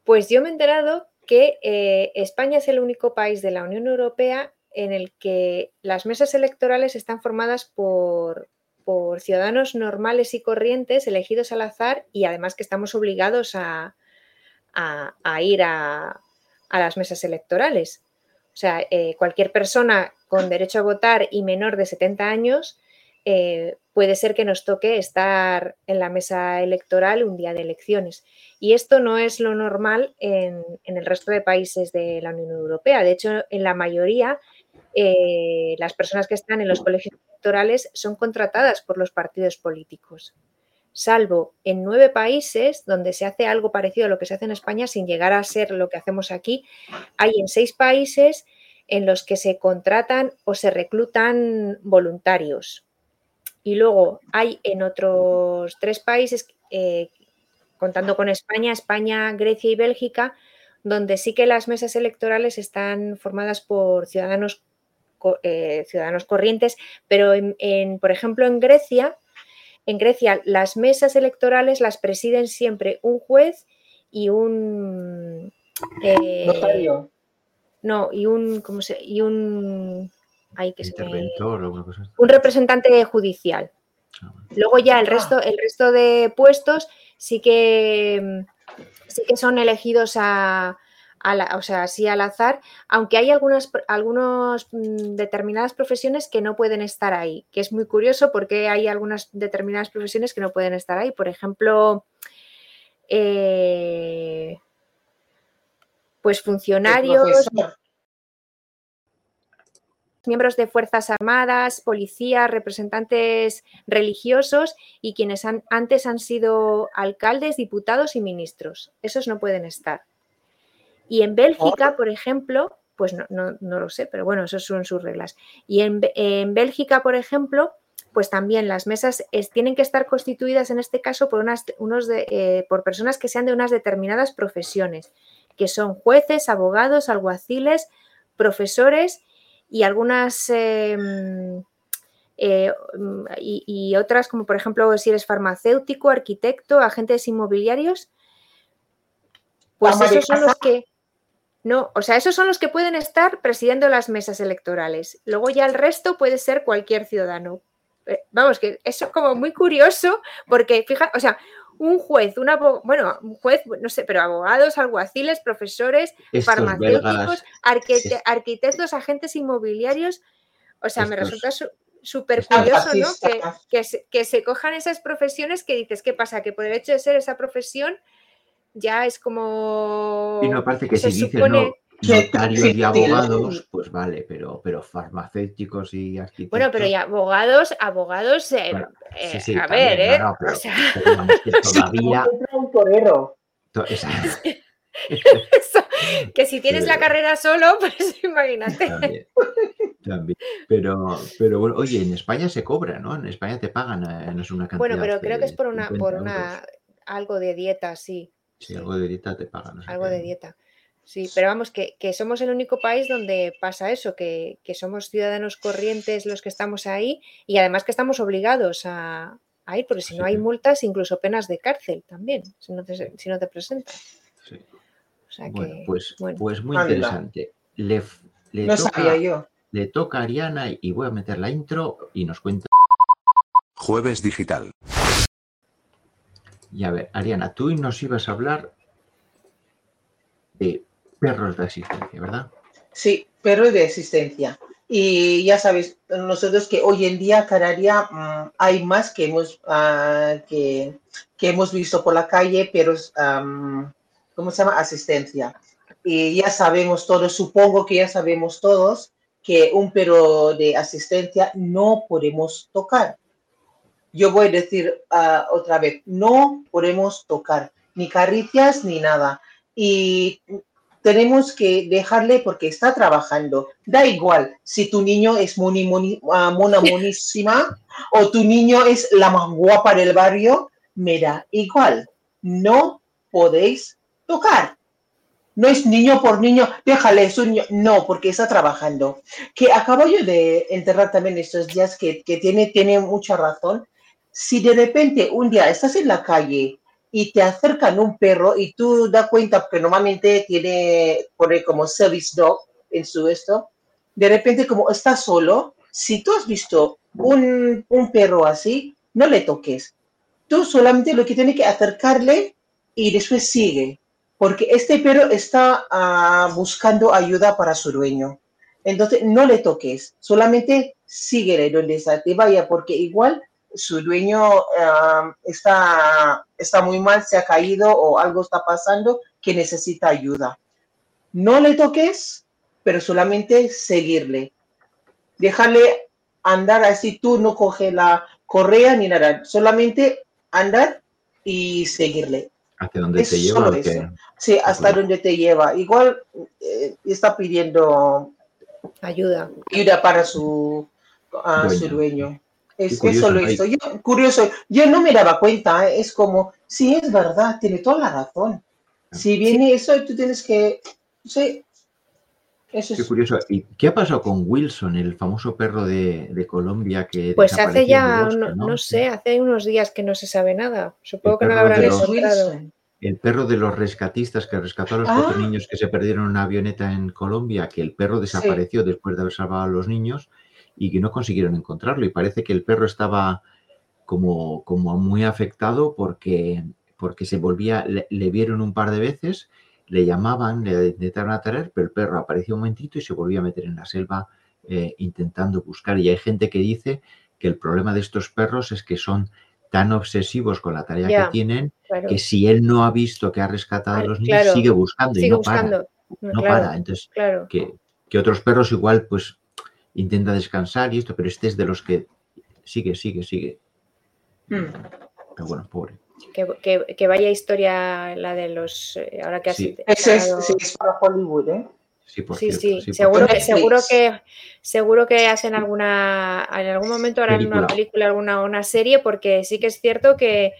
pues yo me he enterado que eh, España es el único país de la Unión Europea en el que las mesas electorales están formadas por, ciudadanos normales y corrientes elegidos al azar y además que estamos obligados a, ir a, las mesas electorales. O sea, eh, cualquier persona con derecho a votar y menor de 70 años, eh, puede ser que nos toque estar en la mesa electoral un día de elecciones. Y esto no es lo normal en, el resto de países de la Unión Europea. De hecho, en la mayoría, eh, las personas que están en los colegios electorales son contratadas por los partidos políticos. Salvo en nueve países donde se hace algo parecido a lo que se hace en España sin llegar a ser lo que hacemos aquí, hay en seis países en los que se contratan o se reclutan voluntarios. Y luego hay en otros tres países, eh, contando con España, España, Grecia y Bélgica, donde sí que las mesas electorales están formadas por ciudadanos, eh, ciudadanos corrientes, pero en, por ejemplo en Grecia, en Grecia las mesas electorales las presiden siempre un juez y un eh, notario. No, y un, ¿cómo se, y un, hay que Interventor un representante judicial. Ah, Luego ya el resto, el resto de puestos sí que sí que son elegidos a, o sea, al azar, aunque hay algunas algunos, mm, determinadas profesiones que no pueden estar ahí, que es muy curioso porque hay algunas determinadas profesiones que no pueden estar ahí. Por ejemplo, eh, pues funcionarios, miembros de Fuerzas Armadas, policías, representantes religiosos y quienes antes han sido alcaldes, diputados y ministros. Esos no pueden estar. Y en Bélgica, por ejemplo, pues no, lo sé, pero bueno, esas son sus reglas. Y en, Bélgica, por ejemplo, pues también las mesas tienen que estar constituidas en este caso por, unas, unos eh, por personas que sean de unas determinadas profesiones, que son jueces, abogados, alguaciles, profesores y algunas em, eh, y, otras como por ejemplo si eres farmacéutico, arquitecto, agentes inmobiliarios, pues esos son los que no, o sea, esos son los que pueden estar presidiendo las mesas electorales. Luego ya el resto puede ser cualquier ciudadano. Eh, vamos, que eso es como muy curioso porque, fija, o sea, un juez, una, bueno, un juez, no sé, pero abogados, alguaciles, profesores, farmacéuticos, arquitectos, agentes inmobiliarios. O sea, me resulta súper curioso, ¿no? Que, que, se, cojan esas profesiones que dices, ¿qué pasa? Que por el hecho de ser esa profesión ya es como... Y no, aparte que si supone... notarios y abogados, pues vale, pero, pero farmacéuticos y arquitectos. Bueno, pero y abogados, abogados, eh, eh, a ver, ¿eh? o sea... que todavía. que si tienes la carrera solo, pues imagínate. También, Pero, pero bueno, oye, en España se cobra, ¿no? En España te pagan, no es una cantidad. Bueno, pero creo que es por una, por una algo de dieta, sí. Sí, algo de dieta te pagan. algo de dieta. Sí, pero vamos, que, somos el único país donde pasa eso, que, somos ciudadanos corrientes los que estamos ahí y además que estamos obligados a, ir, porque si no hay multas, incluso penas de cárcel también, si no te, si no te presentas. Sí. bueno, pues, pues muy interesante. Le, no toca, sabía yo. Le toca a Ariana y voy a meter la intro y nos cuenta. Jueves Digital. Y a ver, Ariana, tú nos ibas a hablar de perros de asistencia, ¿verdad? Sí, perros de asistencia. Y ya sabes, nosotros que hoy en día, cada mm, hay más que hemos, ah, que, hemos visto por la calle, pero, ¿cómo se llama? Asistencia. Y ya sabemos todos, supongo que ya sabemos todos, que un perro de asistencia no podemos tocar yo voy a decir ah, otra vez, no podemos tocar ni caricias ni nada. Y tenemos que dejarle porque está trabajando. Da igual si tu niño es moni, ah, mona monísima o tu niño es la más guapa del barrio, me da igual. No podéis tocar. No es niño por niño, déjale, es un niño. No, porque está trabajando. Que acabo yo de enterrar también estos días que, que tiene, tiene mucha razón si de repente un día estás en la calle y te acercan un perro y tú das cuenta que normalmente tiene, pone como service dog en su esto, de repente como está solo, si tú has visto un, perro así, no le toques. Tú solamente lo que tienes que acercarle y después sigue, porque este perro está ah, buscando ayuda para su dueño. Entonces, no le toques, solamente síguele donde está, te vaya, porque igual su dueño está, está muy mal, se ha caído o algo está pasando que necesita ayuda. No le toques, pero solamente seguirle. Dejarle andar así, tú no coge la correa ni nada, solamente andar y seguirle. ¿Hasta dónde te lleva? Sí, hasta donde te lleva. Igual eh, está pidiendo ayuda. Ayuda para su, su dueño. Es, eso lo hizo. Yo, curioso, yo no me daba cuenta, ¿eh? es como, sí, es verdad, tiene toda la razón. Ah. Si viene eso, tú tienes que, sí, eso qué curioso. ¿Y qué ha pasado con Wilson, el famoso perro de, Colombia que Pues hace ya, ¿no? sé, hace unos días que no se sabe nada. Supongo que no lo habrán encontrado. El perro de los rescatistas que rescató a los cuatro ah. niños que se perdieron en una avioneta en Colombia, que el perro desapareció después de haber salvado a los niños y que no consiguieron encontrarlo. Y parece que el perro estaba como, como muy afectado porque, porque se volvía, le, vieron un par de veces le llamaban, le intentaron atraer, pero el perro apareció un momentito y se volvió a meter en la selva eh, intentando buscar. Y hay gente que dice que el problema de estos perros es que son tan obsesivos con la tarea que tienen que si él no ha visto que ha rescatado a los niños, sigue buscando y no para. No para. Entonces, que, que, otros perros igual pues intenta descansar y esto, pero este es de los que sigue, sigue, sigue. Hmm. Pero bueno, pobre. Que, vaya historia la de los. Eh, ahora que sí. Ese es, para Hollywood, ¿eh? Sí, sí, sí. seguro, que, seguro, que, seguro que hacen alguna, en algún momento harán una película, alguna una serie, porque sí que es cierto que,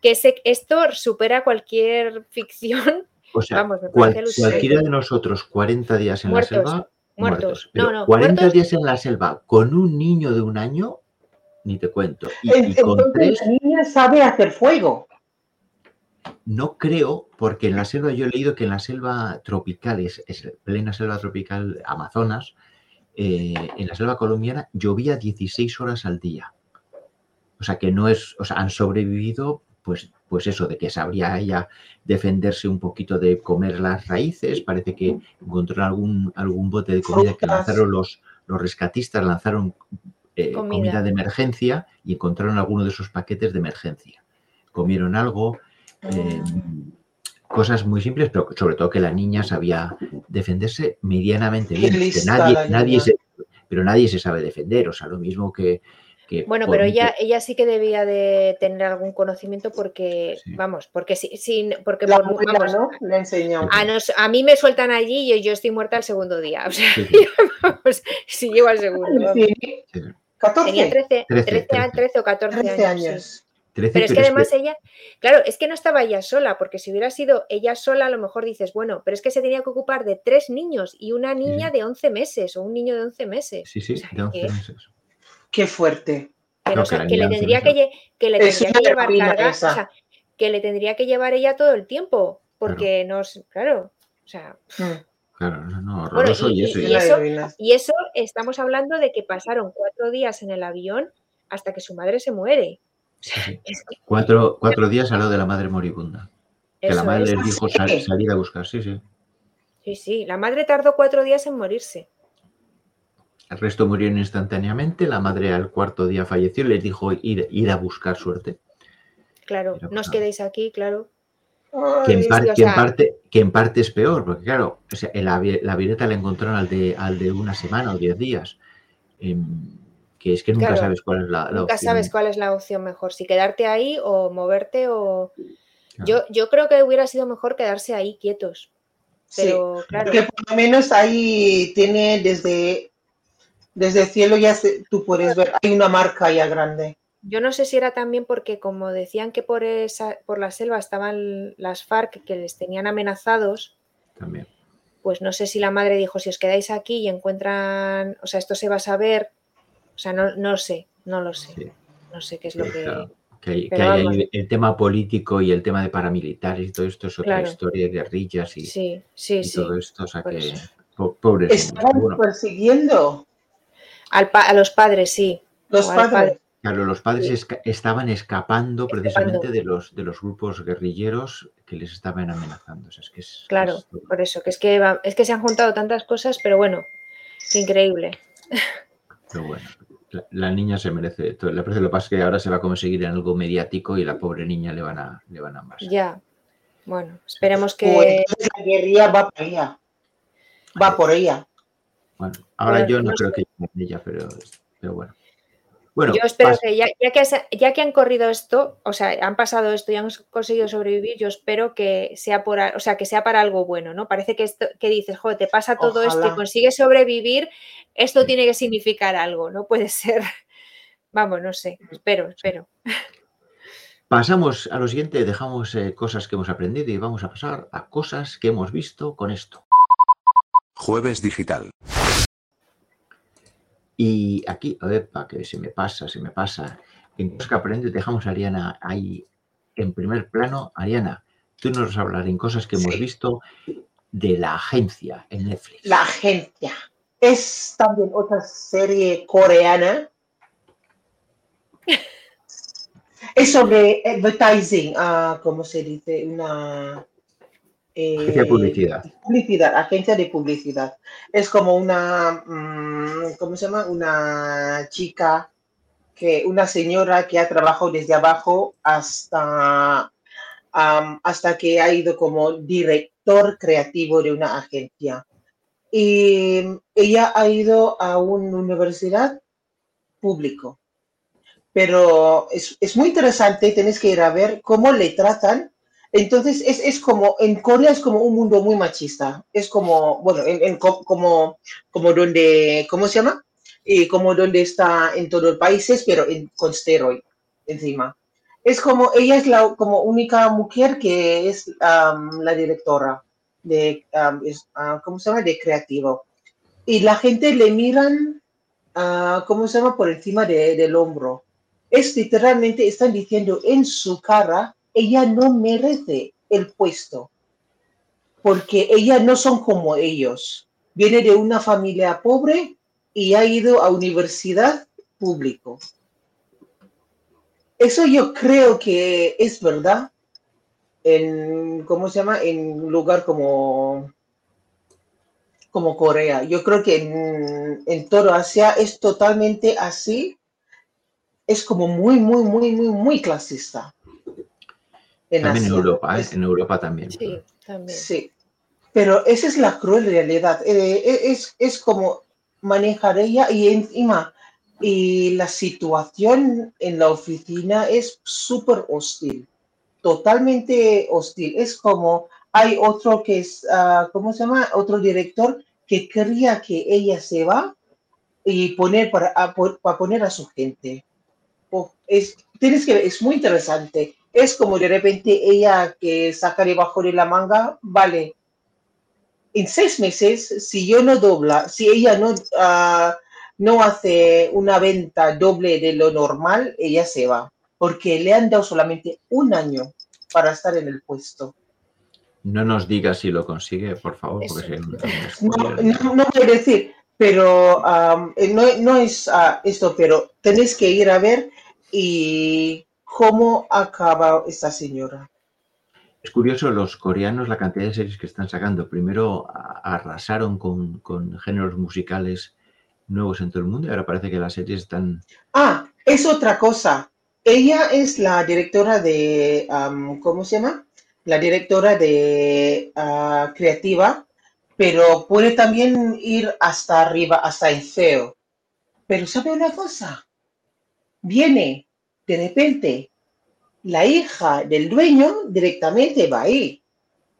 que esto supera cualquier ficción. O sea, Vamos, cualquiera de nosotros 40 días en la selva, muertos. no, no, 40 días en la selva con un niño de un año, ni te cuento. Y, con tres... La niña sabe hacer fuego. No creo, porque en la selva yo he leído que en la selva tropical, es, plena selva tropical Amazonas, eh, en la selva colombiana llovía 16 horas al día. O sea que no es, o sea, han sobrevivido, pues, pues eso, de que sabría ella defenderse un poquito de comer las raíces. Parece que encontró algún, algún bote de comida que lanzaron los, los rescatistas, lanzaron eh, comida de emergencia y encontraron alguno de esos paquetes de emergencia. Comieron algo, eh, cosas muy simples, pero sobre todo que la niña sabía defenderse medianamente bien. nadie, nadie pero nadie se sabe defender, o sea, lo mismo que... bueno, pero ella, ella sí que debía de tener algún conocimiento porque, vamos, porque sin, porque la vamos, ¿no? Le enseñó. A, mí me sueltan allí y yo estoy muerta el segundo día, o sea, si llego al segundo. Tenía 13, 13, o 14 años pero es que además ella, claro, es que no estaba ella sola, porque si hubiera sido ella sola, a lo mejor dices, bueno, pero es que se tenía que ocupar de tres niños y una niña de 11 meses o un niño de 11 meses. Sí, sí, de 11 meses. Qué fuerte. que, le tendría que, que, le tendría que llevar carga, o sea, que le tendría que llevar ella todo el tiempo, porque no, claro, o sea. Mm. Claro, no, horroroso y, eso, y eso estamos hablando de que pasaron cuatro días en el avión hasta que su madre se muere. Cuatro, cuatro días a lo de la madre moribunda. Que la madre les dijo salir a buscar, sí, sí. Sí, sí, la madre tardó cuatro días en morirse. El resto murieron instantáneamente. La madre al cuarto día falleció y les dijo ir, ir a buscar suerte. Claro, no os quedéis aquí, claro. Que en, parte, que en, parte, es peor, porque claro, la, la la encontraron al de, al de una semana o diez días. Em, que es que nunca sabes cuál es la, opción. Nunca sabes cuál es la opción mejor, si quedarte ahí o moverte o... Yo, yo creo que hubiera sido mejor quedarse ahí quietos. Pero claro. Porque por lo menos ahí tiene desde, desde el cielo ya tú puedes ver, hay una marca ya grande. Yo no sé si era también porque como decían que por esa, por la selva estaban las FARC que les tenían amenazados. También. Pues no sé si la madre dijo, si os quedáis aquí y encuentran, o sea, esto se va a saber, o sea, no, no sé, no lo sé. No sé qué es lo que... Que hay, el tema político y el tema de paramilitares y todo esto es otra historia de guerrillas y, sí, sí, sí, todo esto. O sea que, pobres. Estaban persiguiendo. A los padres, sí. Los padres. Claro, los padres estaban escapando precisamente de los, de los grupos guerrilleros que les estaban amenazando. es que es, claro, por eso, que es que, es que se han juntado tantas cosas, pero bueno, qué increíble. Pero bueno, la, niña se merece todo. Lo que pasa es que ahora se va a conseguir en algo mediático y la pobre niña le van a, le van a más. Ya, bueno, esperemos que... la guerrilla va por ella. Va por ella. Bueno, ahora yo no creo que ella, pero, pero bueno yo espero que ya, que ya, que han corrido esto, o sea, han pasado esto y han conseguido sobrevivir, yo espero que sea por, o sea, que sea para algo bueno, ¿no? Parece que esto que dices, joder, te pasa todo esto y consigues sobrevivir, esto tiene que significar algo, no puede ser. Vamos, no sé, espero, espero. Pasamos a lo siguiente, dejamos eh, cosas que hemos aprendido y vamos a pasar a cosas que hemos visto con esto. Jueves digital. Y aquí, a ver, para que se me pasa, se me pasa. En cosas que aprendes, dejamos a Ariana ahí en primer plano. Ariana, tú nos vas a hablar en cosas que hemos visto de la agencia en Netflix. La agencia. Es también otra serie coreana. es sobre advertising, uh, ¿cómo se dice? Una agencia de publicidad. Publicidad, agencia de publicidad. Es como una, mm, ¿cómo se llama? Una chica, que, una señora que ha trabajado desde abajo hasta, hasta que ha ido como director creativo de una agencia. Y ella ha ido a una universidad público. Pero es, es muy interesante, tienes que ir a ver cómo le tratan entonces, es, es, como, en Corea es como un mundo muy machista. Es como, bueno, en, como, como donde, ¿cómo se llama? y como donde está en todos los países, pero en, con steroid encima. Es como, ella es la como única mujer que es la directora de, ah, ¿cómo se llama? De creativo. Y la gente le miran, uh, ¿cómo se llama? Por encima de, del hombro. Es literalmente, están diciendo en su cara ella no merece el puesto, porque ellas no son como ellos. Viene de una familia pobre y ha ido a universidad público. Eso yo creo que es verdad en, ¿cómo se llama? En un lugar como, como Corea. Yo creo que en, en todo Asia es totalmente así. Es como muy, muy, muy, muy, muy clasista. En también en Europa, ¿eh? en Europa también. Sí, también. Sí. Pero esa es la cruel realidad. Eh, eh, es, es como manejar ella y encima y la situación en la oficina es súper hostil, totalmente hostil. Es como hay otro que es, uh, ¿cómo se llama? Otro director que quería que ella se va y poner para, para poner a su gente. Oh, es, tienes que es muy interesante es como de repente ella que saca debajo de la manga, vale, en seis meses, si yo no dobla, si ella no, ah, no hace una venta doble de lo normal, ella se va, porque le han dado solamente un año para estar en el puesto. No nos diga si lo consigue, por favor, porque no, no, voy a decir, pero eh, no, no, es uh, esto, pero tenéis que ir a ver y cómo acaba esta señora. Es curioso, los coreanos, la cantidad de series que están sacando, primero arrasaron con, géneros musicales nuevos en todo el mundo y ahora parece que las series están... Ah, es otra cosa. Ella es la directora de, ¿cómo se llama? La directora de ah, creativa, pero puede también ir hasta arriba, hasta el CEO. Pero ¿sabe una cosa? Viene de repente la hija del dueño directamente va ahí.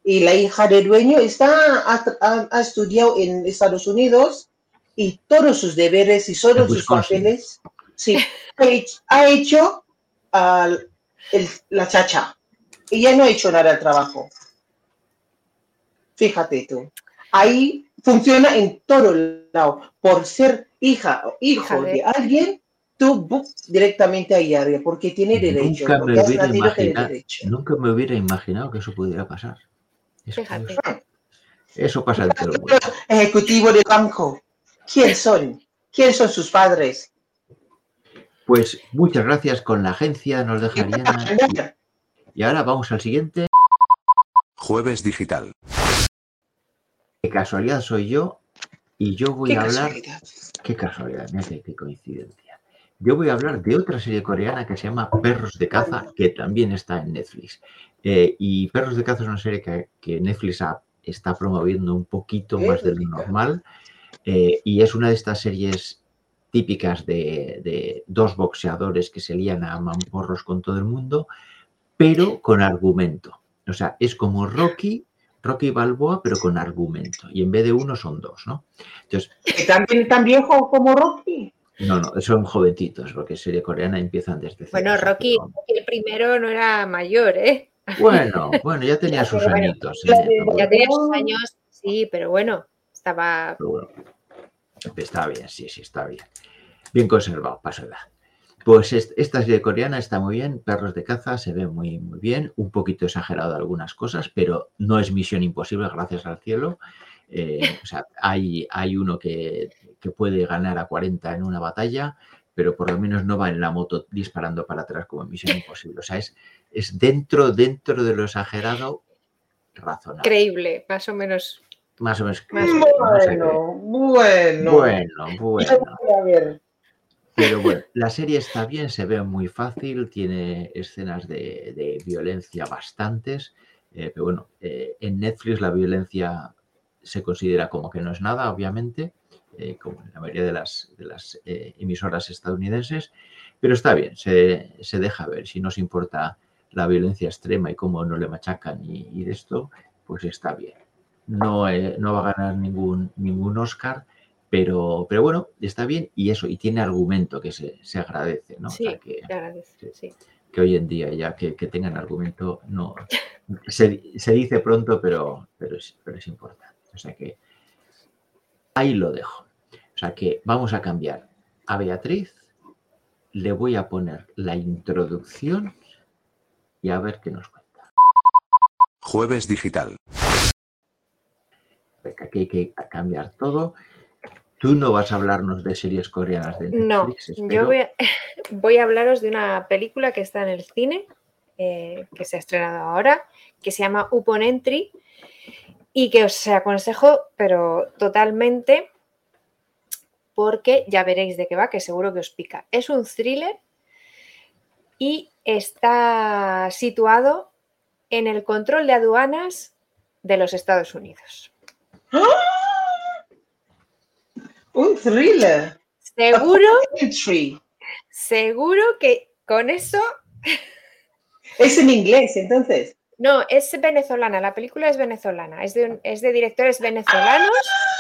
Y la hija del dueño está, ha, estudiado en Estados Unidos y todos sus deberes y todos sus papeles, sí, ha hecho, la chacha. Ella no ha hecho nada al trabajo. Fíjate tú. Ahí funciona en todo lado. Por ser hija o hijo de alguien, tú directamente a arriba, porque tiene derecho. Nunca, me hubiera, imaginado, nunca me hubiera imaginado que eso pudiera pasar. Fíjate. Eso pasa en todo el mundo. Ejecutivo de banco. ¿Quién son? ¿Quién son sus padres? Pues muchas gracias con la agencia, nos dejarían. Y ahora vamos al siguiente. Jueves digital. Qué casualidad soy yo y yo voy a hablar. Qué casualidad, qué coincidencia. Yo voy a hablar de otra serie coreana que se llama Perros de Caza, que también está en Netflix. Eh, y Perros de Caza es una serie que, Netflix está promoviendo un poquito más de lo normal. Eh, y es una de estas series típicas de, dos boxeadores que se lían a mamporros con todo el mundo, pero con argumento. O sea, es como Rocky, Rocky Balboa, pero con argumento. Y en vez de uno son dos, ¿no? Entonces. ¿También tan viejo como Rocky? No, no, son jovencitos, porque serie coreana empiezan desde Bueno, Rocky, el primero no era mayor, ¿eh? Bueno, bueno, ya tenía sus añitos. Ya tenía sus años, sí, pero bueno, estaba. está bien, sí, sí, está bien. Bien conservado, paso edad. Pues esta serie coreana está muy bien, Perros de caza se ve muy, muy bien, un poquito exagerado algunas cosas, pero no es misión imposible, gracias al cielo. Eh, o sea, hay, hay uno que que puede ganar a 40 en una batalla, pero por lo menos no va en la moto disparando para atrás como en Misión Imposible. O sea, es, es dentro, dentro de lo exagerado, razonable. Creíble, más o menos. Más o menos. Bueno, bueno. Bueno, bueno. A ver. Pero bueno, la serie está bien, se ve muy fácil, tiene escenas de, de violencia bastantes, eh, pero bueno, eh, en Netflix la violencia se considera como que no es nada, obviamente, eh, como en la mayoría de las, de las eh, emisoras estadounidenses, pero está bien, se, se deja ver. Si nos importa la violencia extrema y cómo no le machacan y, y de esto, pues está bien. No, eh, no va a ganar ningún, ningún Oscar, pero, pero bueno, está bien y eso, y tiene argumento que se, se agradece, ¿no? O Sí, sea, que, te agradezco, sí. que hoy en día ya que, que tengan argumento no se, se dice pronto, pero, pero, es, pero es importante. O sea que ahí lo dejo. O sea que vamos a cambiar a Beatriz, le voy a poner la introducción y a ver qué nos cuenta. Jueves digital. Venga, Aquí hay que cambiar todo. Tú no vas a hablarnos de series coreanas de No, Netflix, yo voy a, voy a hablaros de una película que está en el cine, eh, que se ha estrenado ahora, que se llama Upon Entry y que os aconsejo, pero totalmente, porque ya veréis de qué va, que seguro que os pica. Es un thriller y está situado en el control de aduanas de los Estados Unidos. Un thriller. Seguro, seguro que con eso Es en inglés, entonces. No, es venezolana, la película es venezolana, es de, un- es de directores venezolanos,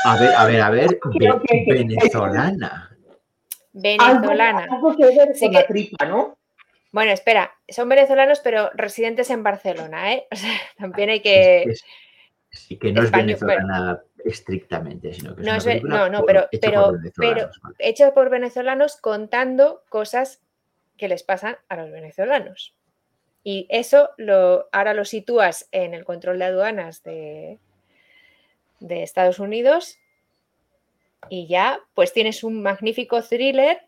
A ver, a ver, a ver, ve- venezolana. venezolana. Algo, algo que ver Sí con que- la tripa, ¿no? Bueno, espera, son venezolanos pero residentes en Barcelona, ¿eh? O sea, también hay que... Es- es- sí, que no es venezolana estrictamente, sino que es No una es no, no, pero- hecha pero- por venezolanos, vale. Hecho por venezolanos contando cosas que les pasan a los venezolanos. Y eso lo, ahora lo sitúas en el control de aduanas de, de Estados Unidos y ya pues tienes un magnífico thriller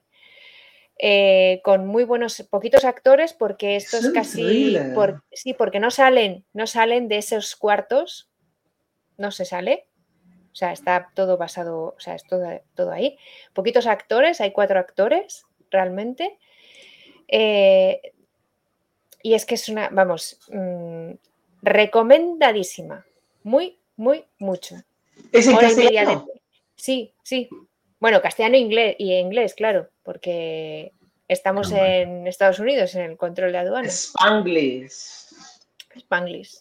eh, con muy buenos, poquitos actores porque esto Es casi, por- sí, porque no salen, no salen de esos cuartos, no se sale, o sea, está todo basado, o sea, es todo, todo ahí. Poquitos actores, hay cuatro actores realmente. Eh, y es que es una, vamos, mm, recomendadísima. Muy, muy, mucho. Es en media de- castellano. Sí, sí. Bueno, castellano e inglés, y inglés, claro, porque estamos Ah, en Estados Unidos en el control de aduanas. Spanglish. Spanglish.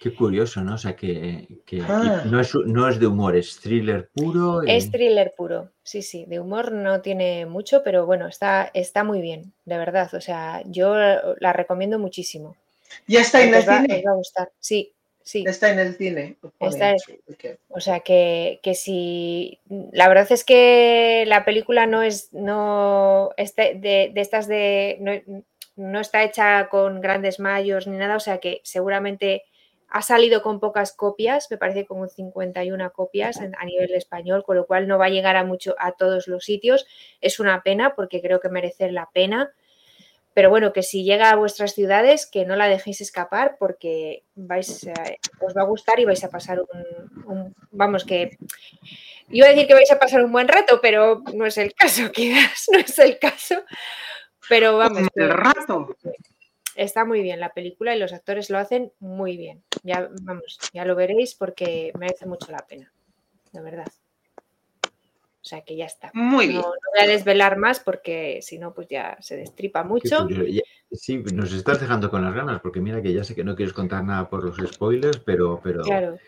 Qué curioso, ¿no? O sea, que, Ah. no, es, no es de humor, es thriller puro. y- Es thriller puro, sí, sí, de humor no tiene mucho, pero bueno, está, está muy bien, de verdad. O sea, yo la recomiendo muchísimo. Ya está en el va, cine. va a gustar. Sí, sí. Está en el cine. Está Ok. O sea que, que si. La verdad es que la película no es. No, este, de, de estas de. No, no está hecha con grandes mayos ni nada. O sea que seguramente ha salido con pocas copias. Me parece como 51 copias a nivel español, con lo cual no va a llegar a mucho a todos los sitios. Es una pena porque creo que merece la pena. Pero bueno, que si llega a vuestras ciudades, que no la dejéis escapar porque vais a- os va a gustar y vais a pasar un, un- Vamos, que. Iba a decir que vais a pasar un buen rato, pero no es el caso, quizás no es el caso. Pero vamos, que mal rato. Está muy bien la película y los actores lo hacen muy bien. Ya, vamos, ya lo veréis porque merece mucho la pena, de verdad. O sea que ya está. Muy No, bien. no voy a desvelar más porque si no, pues ya se destripa mucho. Sí, nos estás dejando con las ganas, porque mira que ya sé que no quieres contar nada por los spoilers, pero, pero, Claro.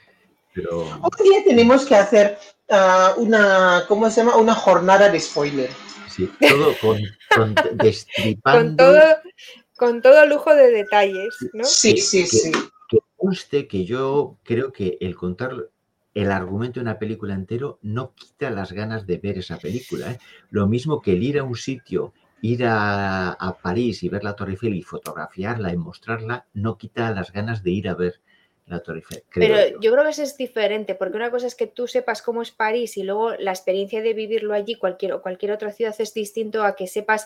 pero Un día tenemos que hacer ah, una, ¿cómo se llama? Una jornada de spoiler. sí, todo con, con destripando. Con todo, con todo lujo de detalles, ¿no? Sí, sí, sí. que conste que yo creo que el contar el argumento de una película entero no quita las ganas de ver esa película. ¿eh? Lo mismo que el ir a un sitio, ir a, a París y ver la Torre Eiffel y fotografiarla y mostrarla, no quita las ganas de ir a ver la Torre Eiffel. creo Pero yo. yo creo que eso es diferente, porque una cosa es que tú sepas cómo es París y luego la experiencia de vivirlo allí, cualquier, cualquier otra ciudad, es distinto a que sepas.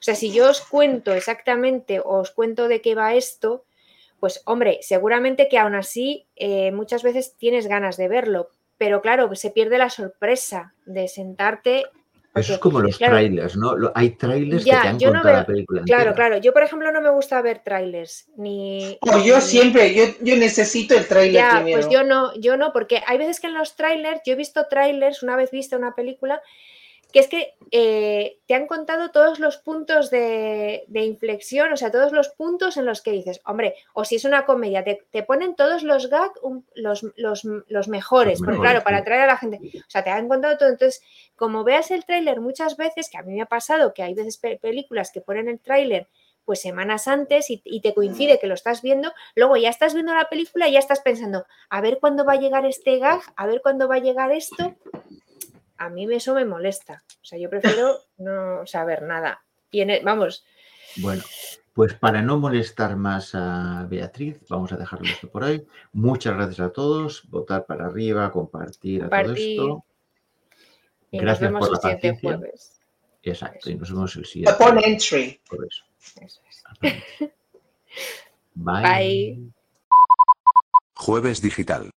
O sea, si yo os cuento exactamente, o os cuento de qué va esto, pues hombre, seguramente que aún así eh, muchas veces tienes ganas de verlo, pero claro, se pierde la sorpresa de sentarte. Eso es como los trailers, ¿no? Hay trailers que te han contado la película. Claro, claro. Yo, por ejemplo, no me gusta ver trailers. Ni, oh, yo siempre, yo, yo, necesito el trailer ya, Pues yo no, yo no, porque hay veces que en los trailers, yo he visto trailers, una vez vista una película, que es que eh, te han contado todos los puntos de, inflexión, o sea, todos los puntos en los que dices, hombre, o si es una comedia, te, ponen todos los gags, los, mejores, porque claro, para atraer a la gente, o sea, te han contado todo. Entonces, como veas el tráiler muchas veces, que a mí me ha pasado que hay veces películas que ponen el tráiler pues semanas antes y, y, te coincide que lo estás viendo, luego ya estás viendo la película y ya estás pensando, a ver cuándo va a llegar este gag, a ver cuándo va a llegar esto, a mí eso me molesta. O sea, yo prefiero no saber nada. Y vamos. Bueno, pues para no molestar más a Beatriz, vamos a dejarlo esto por ahí. Muchas gracias a todos. Votar para arriba, compartir, a todo esto. gracias por la paciencia. Jueves. Exacto, y nos vemos el siguiente. Upon entry. Por eso. eso es. Bye. Bye. Jueves digital.